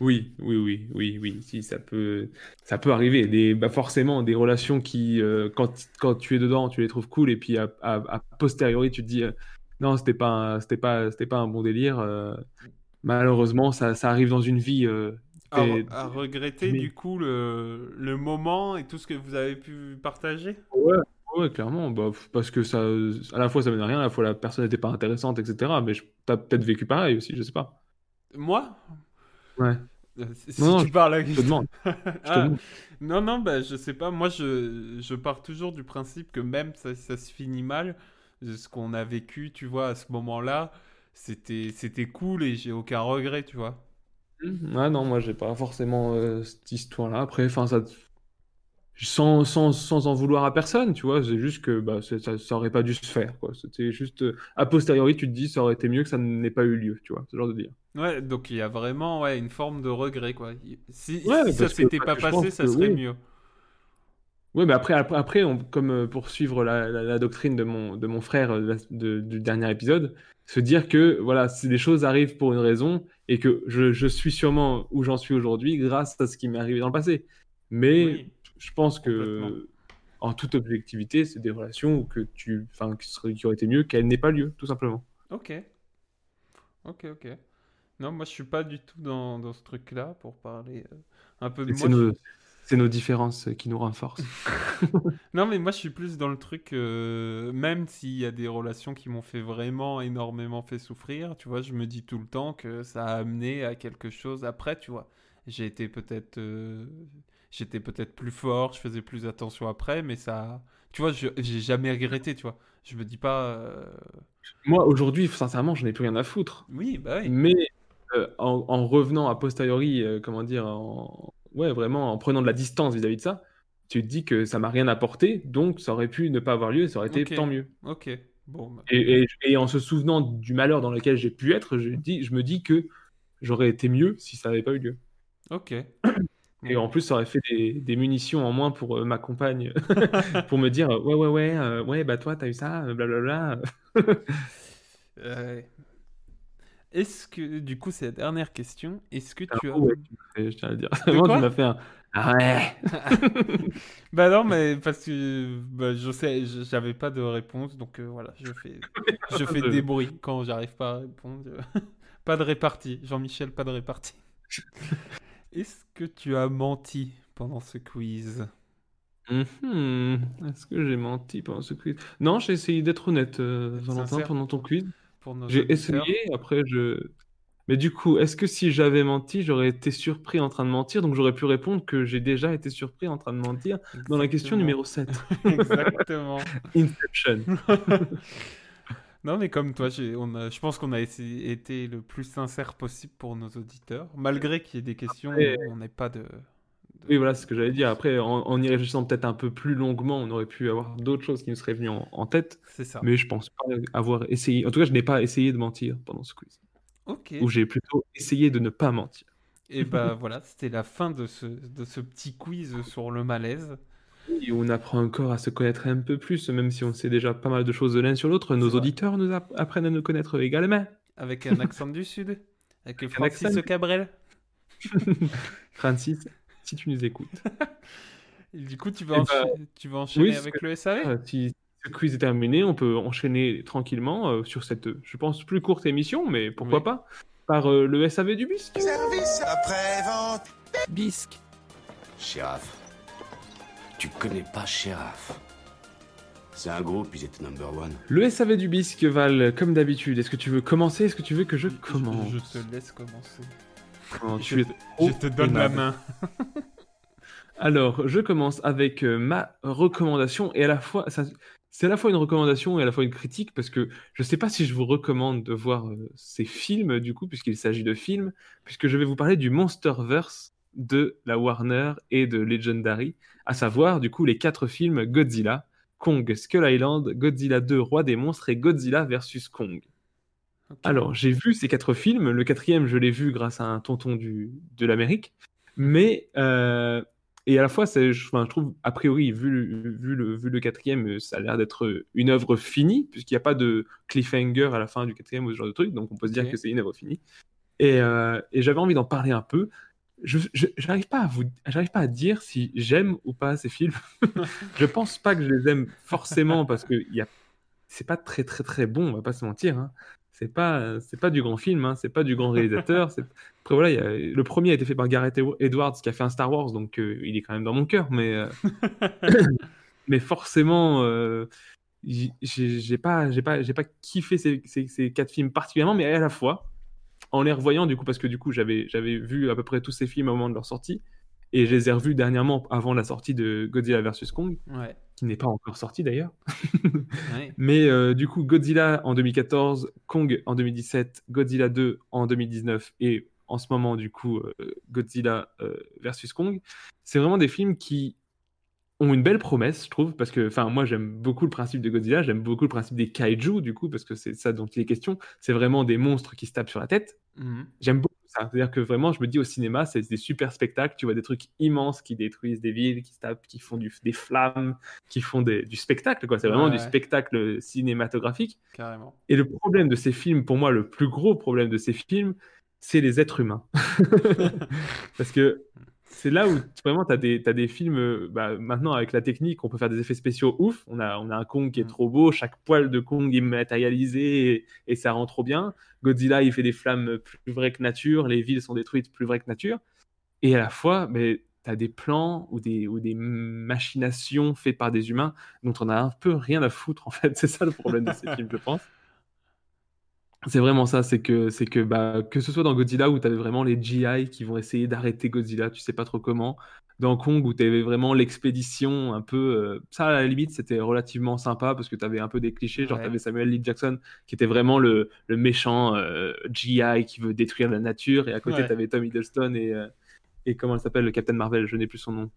Oui, oui, oui, oui, oui, si, ça peut, ça peut arriver. Des, bah forcément, des relations qui, euh, quand, quand tu es dedans, tu les trouves cool, et puis à, à, posteriori, tu te dis, euh, non, c'était pas, pas, pas un bon délire. euh, malheureusement, ça, ça arrive dans une vie.
À, regretter
mais-
du coup le, le moment et tout ce que vous avez pu partager?
Ouais, ouais, clairement, bah, parce que ça, à la fois, ça mène à rien, à la fois, la personne n'était pas intéressante, etc. Mais je- t'as peut-être vécu pareil aussi, je sais pas.
Moi?
Ouais.
Euh, Si
Non, non,
tu parles à
Je te demande. Je te
Ah,
demande.
non, non, bah, je sais pas. Moi, je, je pars toujours du principe que même ça, ça se finit mal, euh, ce qu'on a vécu, tu vois, à ce moment-là, c'était, c'était cool et j'ai aucun regret, tu vois.
Ah non, moi j'ai pas forcément euh, cette histoire-là. Après, enfin ça, sans, sans, sans en vouloir à personne, tu vois. C'est juste que bah, ça, ça aurait pas dû se faire, quoi. C'était juste euh, a posteriori, tu te dis, ça aurait été mieux que ça n'ait pas eu lieu, tu vois. Ce genre de dire.
Ouais, donc il y a vraiment ouais, une forme de regret, quoi. Si,
Ouais,
si ça s'était
parce
pas passé, ça serait
oui.
mieux.
Ouais, mais après, après, après, on- comme euh, pour suivre la, la, la doctrine de mon, de mon frère euh, de du dernier épisode, se dire que voilà, si les choses arrivent pour une raison et que je, je suis sûrement où j'en suis aujourd'hui grâce à ce qui m'est arrivé dans le passé. Mais
Oui.
je pense que, en toute objectivité, c'est des relations que tu, qui, seraient- qui auraient été mieux qu'elles n'aient pas lieu, tout simplement.
Ok. Ok, ok. Non, moi je suis pas du tout dans, dans ce truc-là pour parler euh, un peu de moi.
nos, c'est nos différences qui nous renforcent.
Non, mais moi je suis plus dans le truc, euh, même s'il y a des relations qui m'ont fait vraiment énormément fait souffrir, tu vois, je me dis tout le temps que ça a amené à quelque chose après, tu vois. J'ai été peut-être euh, j'étais peut-être plus fort, je faisais plus attention après, mais ça, tu vois, je- j'ai jamais regretté, tu vois. Je me dis pas, euh,
Moi, aujourd'hui, sincèrement, je n'ai plus rien à foutre.
oui, bah oui.
Mais euh, en, en revenant à posteriori, euh, comment dire, en, ouais, vraiment en prenant de la distance vis-à-vis de ça, tu te dis que ça m'a rien apporté, donc ça aurait pu ne pas avoir lieu, et ça aurait été tant mieux.
Ok, bon, bah,
Et, et- et en se souvenant du malheur dans lequel j'ai pu être, je, dis, je me dis que j'aurais été mieux si ça n'avait pas eu lieu.
ok.
Et en plus, ça aurait fait des, des munitions en moins pour euh, ma compagne, pour me dire, ouais, ouais, ouais, euh, ouais, bah toi, t'as eu ça, blablabla.
Euh, Est-ce que, du coup, c'est la dernière question, est-ce que tu as...
Ah ouais, m'as fait- je tiens à le dire. Vraiment,
quoi
tu m'as fait un. Ah ouais!
Bah non, mais parce que bah, je sais, j'avais pas de réponse, donc euh, voilà, je fais, je fais des bruits quand j'arrive pas à répondre. pas de répartie, Jean-Michel, pas de répartie. Est-ce que tu as menti pendant ce quiz?
Mhm. Est-ce que j'ai menti pendant ce quiz? Non, j'ai essayé d'être honnête, euh, Valentin, pendant ton quiz.
Pour nos
J'ai essayé, après je. Mais du coup, est-ce que si j'avais menti, j'aurais été surpris en train de mentir? Donc j'aurais pu répondre que j'ai déjà été surpris en train de mentir dans la question numéro 7.
Exactement.
Inception.
Non, mais comme toi, j'ai, on a, je pense qu'on a essayé- été le plus sincère possible pour nos auditeurs, malgré qu'il y ait des questions
Après-
on n'ait pas de,
Oui, voilà, c'est ce que j'allais dire. Après, en, en y réfléchissant peut-être un peu plus longuement, on aurait pu avoir d'autres choses qui nous seraient venues en, en tête.
C'est ça.
Mais je pense pas avoir essayé. En tout cas, je n'ai pas essayé de mentir pendant ce quiz.
Ok.
Ou j'ai plutôt essayé de ne pas mentir.
Et bah voilà, c'était la fin de ce, de ce petit quiz sur le malaise.
Et on apprend encore à se connaître un peu plus, même si on sait déjà pas mal de choses de l'un sur l'autre. Nos auditeurs nous app- apprennent à nous connaître également.
Avec un accent du Sud. Avec Francis. Cabrel.
Francis, si tu nous écoutes.
Et du coup, tu vas,
Eh bah,
encha- tu vas enchaîner
oui,
avec le SAV
Euh, si ce quiz est terminé, on peut enchaîner tranquillement euh, sur cette, je pense, plus courte émission, mais pourquoi
Oui.
pas, par euh, le SAV du bisque.
Service après-vente.
Bisque.
Sheriff. Tu connais pas Sheriff. C'est un groupe, ils étaient number one.
Le SAV du bisque, Val, comme d'habitude, est-ce que tu veux commencer? Est-ce que tu veux que je commence
Je, je te laisse commencer. Je,
tu es
te,
trop
je te donne la main.
Alors, je commence avec euh, ma recommandation et à la fois, c'est à la fois une recommandation et à la fois une critique parce que je ne sais pas si je vous recommande de voir euh, ces films du coup, puisqu'il s'agit de films, puisque je vais vous parler du Monsterverse de la Warner et de Legendary, à savoir du coup les quatre films Godzilla, Kong, Skull Island, Godzilla 2, Roi des monstres et Godzilla vs Kong. Alors, j'ai vu ces quatre films. Le quatrième, je l'ai vu grâce à un tonton du, de l'Amérique. Mais, euh, et à la fois, je, je trouve, a priori, vu, le- vu, le, vu le quatrième, ça a l'air d'être une œuvre finie, puisqu'il n'y a pas de cliffhanger à la fin du quatrième ou ce genre de truc. Donc, on peut se dire que c'est une œuvre finie. Et, euh, et j'avais envie d'en parler un peu. Je j'arrive pas à vous, j'arrive pas à dire si j'aime ou pas ces films. je pense pas que je les aime forcément parce que y a, c'est pas très très très bon, on va pas se mentir. hein. C'est pas, c'est pas du grand film, hein, c'est pas du grand réalisateur. c'est- Après voilà, il y a- le premier a été fait par Gareth Edwards qui a fait un Star Wars, donc euh, il est quand même dans mon cœur, mais euh, mais forcément, euh, j'ai j'ai pas, j'ai pas, j'ai pas kiffé ces, ces- ces quatre films particulièrement, mais à la fois, en les revoyant, du coup, parce que du coup, j'avais, j'avais vu à peu près tous ces films au moment de leur sortie, et je les ai revus dernièrement avant la sortie de Godzilla vs Kong,
Ouais.
Qui n'est pas encore sorti d'ailleurs.
ouais.
Mais euh, du coup, Godzilla en 2014, Kong en 2017, Godzilla 2 en 2019 et en ce moment, du coup, euh, Godzilla euh, versus Kong, c'est vraiment des films qui ont une belle promesse, je trouve, parce que, enfin, moi, j'aime beaucoup le principe de Godzilla, j'aime beaucoup le principe des kaiju, du coup, parce que c'est ça dont il est question. C'est vraiment des monstres qui se tapent sur la tête.
Mhm.
J'aime beaucoup. C'est-à-dire que vraiment, je me dis au cinéma, c'est des super spectacles. Tu vois des trucs immenses qui détruisent des villes, qui se tapent, qui font du- des flammes, qui font des- du spectacle. quoi. C'est vraiment
Ouais,
du spectacle cinématographique.
Carrément.
Et le problème de ces films, pour moi, le plus gros problème de ces films, c'est les êtres humains. Parce que c'est là où vraiment tu as des, des films, euh, bah, maintenant avec la technique, on peut faire des effets spéciaux ouf. On a, on a un Kong qui est
Mm.
trop beau, chaque poil de Kong est matérialisé et, et ça rend trop bien. Godzilla, il fait des flammes plus vraies que nature, les villes sont détruites plus vraies que nature. Et à la fois, mais tu as des plans ou des, ou des machinations faites par des humains dont on a un peu rien à foutre en fait. C'est ça le problème de ces films, je pense. C'est vraiment ça, c'est que, c'est que, bah, que ce soit dans Godzilla où tu avais vraiment les GI qui vont essayer d'arrêter Godzilla, tu sais pas trop comment. Dans Kong où tu avais vraiment l'expédition un peu. euh, ça, à la limite, c'était relativement sympa parce que tu avais un peu des clichés. Genre,
Ouais.
tu avais Samuel L. Jackson qui était vraiment le, le méchant euh, GI qui veut détruire la nature. Et à côté,
Ouais.
tu avais Tom Hiddleston et, euh, et comment elle s'appelle, le Captain Marvel, je n'ai plus son nom.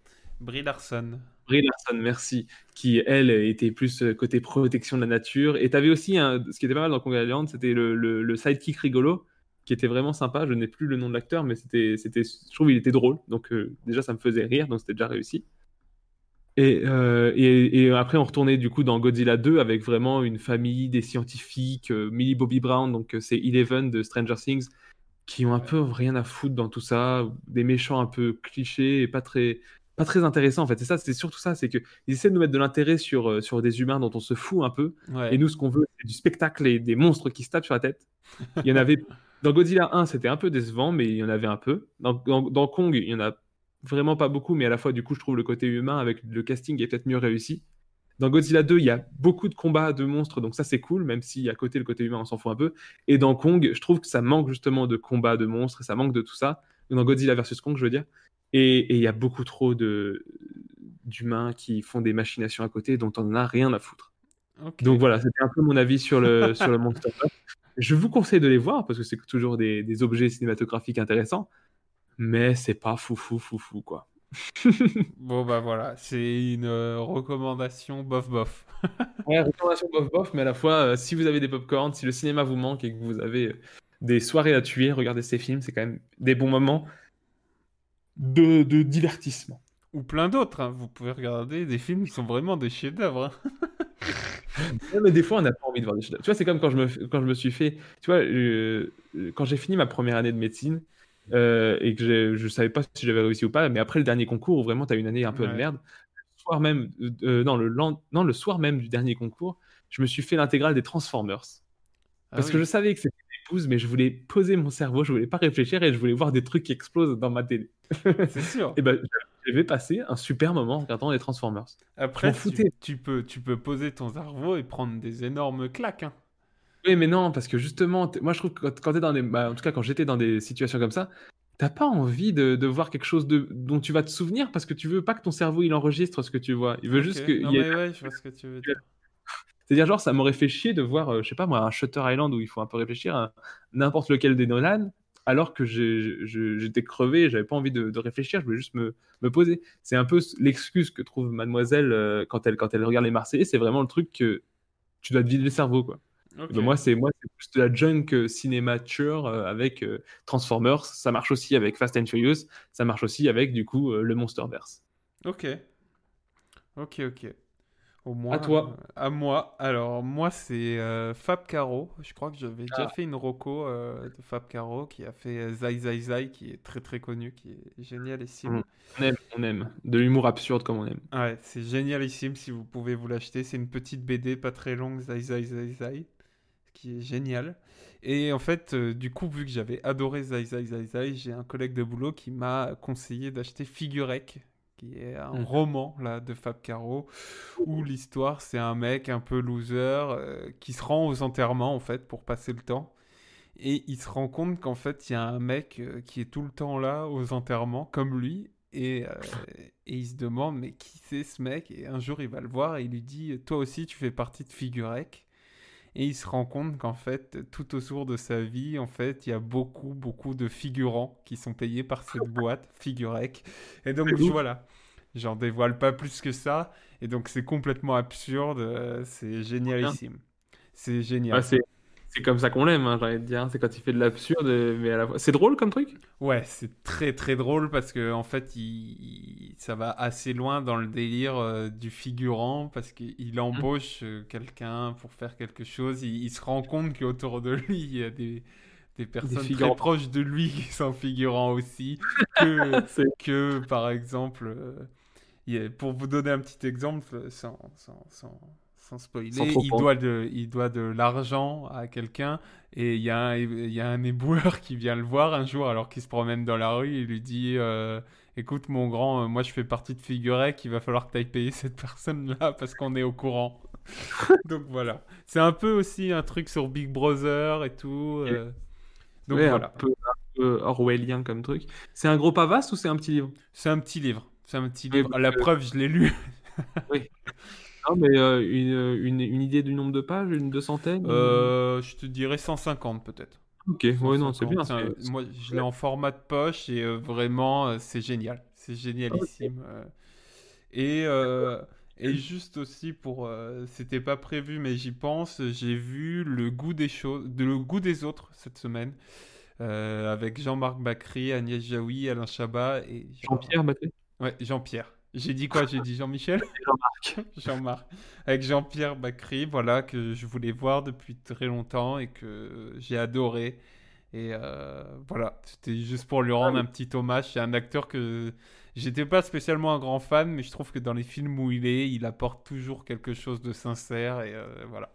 Brie Larson.
Brie Larson, merci, qui elle était plus euh, côté protection de la nature. Et tu avais aussi un, ce qui était pas mal dans Island, c'était le, le, le sidekick rigolo, qui était vraiment sympa. Je n'ai plus le nom de l'acteur, mais c'était, c'était, je trouve il était drôle. Donc euh, déjà ça me faisait rire, donc c'était déjà réussi. Et, euh, et, et après on retournait du coup dans Godzilla 2 avec vraiment une famille des scientifiques, euh, Millie Bobby Brown, donc c'est Eleven de Stranger Things, qui ont un peu rien à foutre dans tout ça, des méchants un peu clichés et pas très pas très intéressants en fait. C'est ça, c'est surtout ça, c'est que ils essaient de nous mettre de l'intérêt sur euh, sur des humains dont on se fout un peu.
Ouais.
Et nous, ce qu'on veut, c'est du spectacle et des monstres qui se tapent sur la tête. Il y en avait dans Godzilla 1, c'était un peu décevant, mais il y en avait un peu. Dans, dans- dans Kong, il y en a vraiment pas beaucoup, mais à la fois, du coup, je trouve le côté humain avec le casting est peut-être mieux réussi. Dans Godzilla 2, il y a beaucoup de combats de monstres, donc ça c'est cool, même si à côté le côté humain on s'en fout un peu. Et dans Kong, je trouve que ça manque justement de combats de monstres, et ça manque de tout ça. Dans Godzilla versus Kong, je veux dire. Et il y a beaucoup trop de d'humains qui font des machinations à côté dont on n'en a rien à foutre. Donc voilà, c'était un peu mon avis sur le, sur le Monsterverse. Je vous conseille de les voir parce que c'est toujours des, des objets cinématographiques intéressants, mais c'est pas fou fou fou fou quoi.
Bon, bah voilà, c'est une euh, recommandation bof bof.
Ouais, recommandation bof bof, mais à la fois, euh, si vous avez des popcorn, si le cinéma vous manque et que vous avez euh, des soirées à tuer, regardez ces films, c'est quand même des bons moments de, de divertissement.
Ou plein d'autres, hein. vous pouvez regarder des films qui sont vraiment des chefs-d'œuvre. hein.
Mais des fois, on n'a pas envie de voir des choses. Tu vois, c'est comme quand je me, quand je me suis fait. Tu vois, euh, quand j'ai fini ma première année de médecine euh, et que je savais pas si j'avais réussi ou pas, mais après le dernier concours, où vraiment tu as une année un peu de merde, le soir même, euh, non, le, non, le soir même du dernier concours, je me suis fait l'intégrale des Transformers.
Ah
Parce que je savais que c'était mais je voulais poser mon cerveau, je voulais pas réfléchir et je voulais voir des trucs qui explosent dans ma télé.
C'est sûr.
Et ben, j'avais passé un super moment en regardant les Transformers.
Après, tu, tu peux, tu peux poser ton cerveau et prendre des énormes claques. hein.
Oui, mais non, parce que justement, moi je trouve que quand, t'es dans des. bah, en tout cas, quand j'étais dans des situations comme ça, t'as pas envie de, de voir quelque chose de, dont tu vas te souvenir parce que tu veux pas que ton cerveau il enregistre ce que tu vois. Il veut juste que.
Non,
il
mais ouais, je vois ce que tu veux dire.
C'est-à-dire, genre, ça m'aurait fait chier de voir, euh, je sais pas moi, un Shutter Island où il faut un peu réfléchir, un- n'importe lequel des Nolan, alors que j'étais crevé, j'avais pas envie de, de réfléchir, je voulais juste me, me poser. C'est un peu l'excuse que trouve Mademoiselle euh, quand, elle, quand elle regarde les Marseillais, c'est vraiment le truc que tu dois te vider le cerveau, quoi. Ben, moi, c'est moi, plus de la junk cinémature euh, avec euh, Transformers. Ça marche aussi avec Fast and Furious. Ça marche aussi avec, du coup, euh, le Monsterverse.
Ok. Ok, ok. Au moins.
À toi.
euh, à moi. Alors, moi, c'est euh, Fab Caro. Je crois que j'avais déjà
Ah.
fait une roco euh, de Fab Caro qui a fait euh, Zai Zai Zai, qui est très très connu, qui est génialissime.
On aime, on aime. De l'humour absurde comme on aime.
Ouais, c'est génialissime si vous pouvez vous l'acheter. C'est une petite BD pas très longue, Zai Zai Zai Zai, qui est génial. Et en fait, euh, du coup, vu que j'avais adoré Zai Zai Zai Zai, j'ai un collègue de boulot qui m'a conseillé d'acheter Figurec, qui est un
Mhm.
roman là de Fab Caro, où l'histoire c'est un mec un peu loser euh, qui se rend aux enterrements en fait pour passer le temps. Et il se rend compte qu'en fait, il y a un mec euh, qui est tout le temps là aux enterrements, comme lui. Et, euh, et il se demande, mais qui c'est ce mec? Et un jour, il va le voir et il lui dit, toi aussi, tu fais partie de Figurec. Et il se rend compte qu'en fait, tout autour de sa vie, en fait, il y a beaucoup, beaucoup de figurants qui sont payés par cette boîte, Figurec. Et donc, voilà. J'en dévoile pas plus que ça. Et donc, c'est complètement absurde. euh, C'est génialissime. C'est génial.
Ouais, c'est comme ça qu'on l'aime, hein, j'ai envie de dire. C'est quand il fait de l'absurde, mais à la fois. C'est drôle comme truc?
Ouais, c'est très très drôle parce que en fait, il, ça va assez loin dans le délire euh, du figurant parce qu'il embauche euh, quelqu'un pour faire quelque chose. Il, il se rend compte qu'autour de lui, il y a des, des personnes très
figurants.
proches de lui qui sont figurants aussi. Que,
C'est-
que par exemple, euh, pour vous donner un petit exemple, sans, sans, sans, sans spoiler,
Sans
il, doit de, il doit de l'argent à quelqu'un et il y, a un- il y a un éboueur qui vient le voir un jour alors qu'il se promène dans la rue et il lui dit euh, Écoute, mon grand, euh, moi je fais partie de Figurec, il va falloir que tu ailles payer cette personne-là parce qu'on est au courant. Donc voilà. C'est un peu aussi un truc sur Big Brother et tout. euh, Donc
Ouais,
voilà.
un peu, un peu orwellien comme truc. C'est un gros pavasse ou c'est un petit livre?
C'est un petit livre. C'est un petit
Oui,
livre. La preuve, je l'ai lu.
Non, mais euh, une, une, une idée du nombre de pages, une deux centaines
Euh, je te dirais 150 peut-être.
Ok, ouais, non, c'est
150,
bien.
Moi, je l'ai en format de poche et euh, vraiment, euh, c'est génial. C'est génialissime. euh. Et, euh, et juste aussi pour, euh, c'était pas prévu, mais j'y pense. J'ai vu le goût des choses, de le goût des autres cette semaine. euh, avec Jean-Marc Bacry, Agnès Jaoui, Alain Chabat et
Jean-Pierre
Jean-Pierre. J'ai dit quoi? J'ai dit Jean-Michel?
Jean-Marc.
Jean-Marc. Avec Jean-Pierre Bacry, voilà, que je voulais voir depuis très longtemps et que j'ai adoré. Et euh, voilà, c'était juste pour lui rendre un petit hommage. C'est un acteur que j'étais pas spécialement un grand fan, mais je trouve que dans les films où il est, il apporte toujours quelque chose de sincère. Et euh, voilà.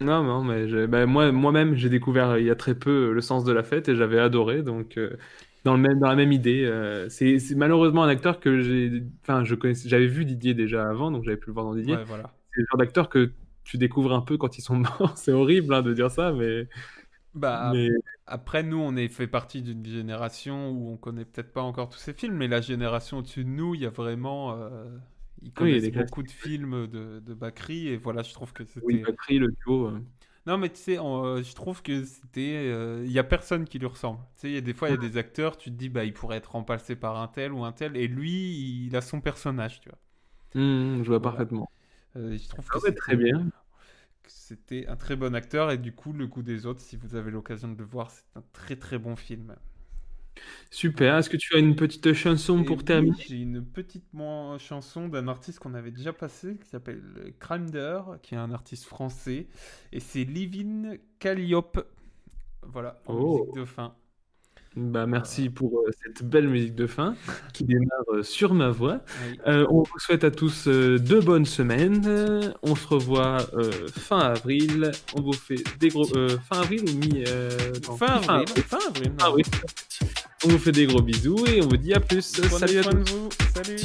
Non, non, mais bah, moi, moi-même, j'ai découvert il y a très peu euh, le sens de la fête et j'avais adoré. Donc, euh, dans, le même, dans la même idée. euh, c'est malheureusement un acteur que j'ai. Enfin, je connaissais, j'avais vu Didier déjà avant, donc j'avais pu le voir dans Didier.
Ouais, voilà.
C'est le genre d'acteur que tu découvres un peu quand ils sont morts. c'est horrible hein, de dire ça, mais.
Bah,
mais...
Après, nous, on est fait partie d'une génération où on connaît peut-être pas encore tous ces films, mais la génération au-dessus de nous, il y a vraiment. euh, ils
Oui, il y a
beaucoup de films de, de Bakri, et voilà, je trouve que c'était.
Oui, Bakri, le duo. Euh.
Non, mais tu sais, on- euh, je trouve que c'était. euh, Il y a personne qui lui ressemble. Tu sais, il y a des fois, il y a des acteurs, tu te dis, bah, il pourrait être remplacé par un tel ou un tel, et lui, il a son personnage, tu vois.
Hmm, je vois
Voilà.
parfaitement.
Euh, je trouve
Ah
que
très bien.
que C'était un très bon acteur, et du coup, Le goût des autres, si vous avez l'occasion de le voir, c'est un très très bon film.
Super. Est-ce que tu as une petite chanson
Et
pour
oui,
terminer?
J'ai une petite chanson d'un artiste qu'on avait déjà passé qui s'appelle Crimder, qui est un artiste français, et c'est Livin Calliope. Voilà, en
Oh.
musique de fin.
Bah, merci pour euh, cette belle musique de fin qui démarre euh, sur ma voix.
Oui.
Euh, on vous souhaite à tous euh, de bonnes semaines. Euh, on se revoit euh, fin avril. On vous fait des gros. euh, fin avril ou mi. euh, non,
Fin avril. Fin avril.
Fin avril. On vous fait des gros bisous et on vous dit à plus. Salut à tous.
vous. Salut.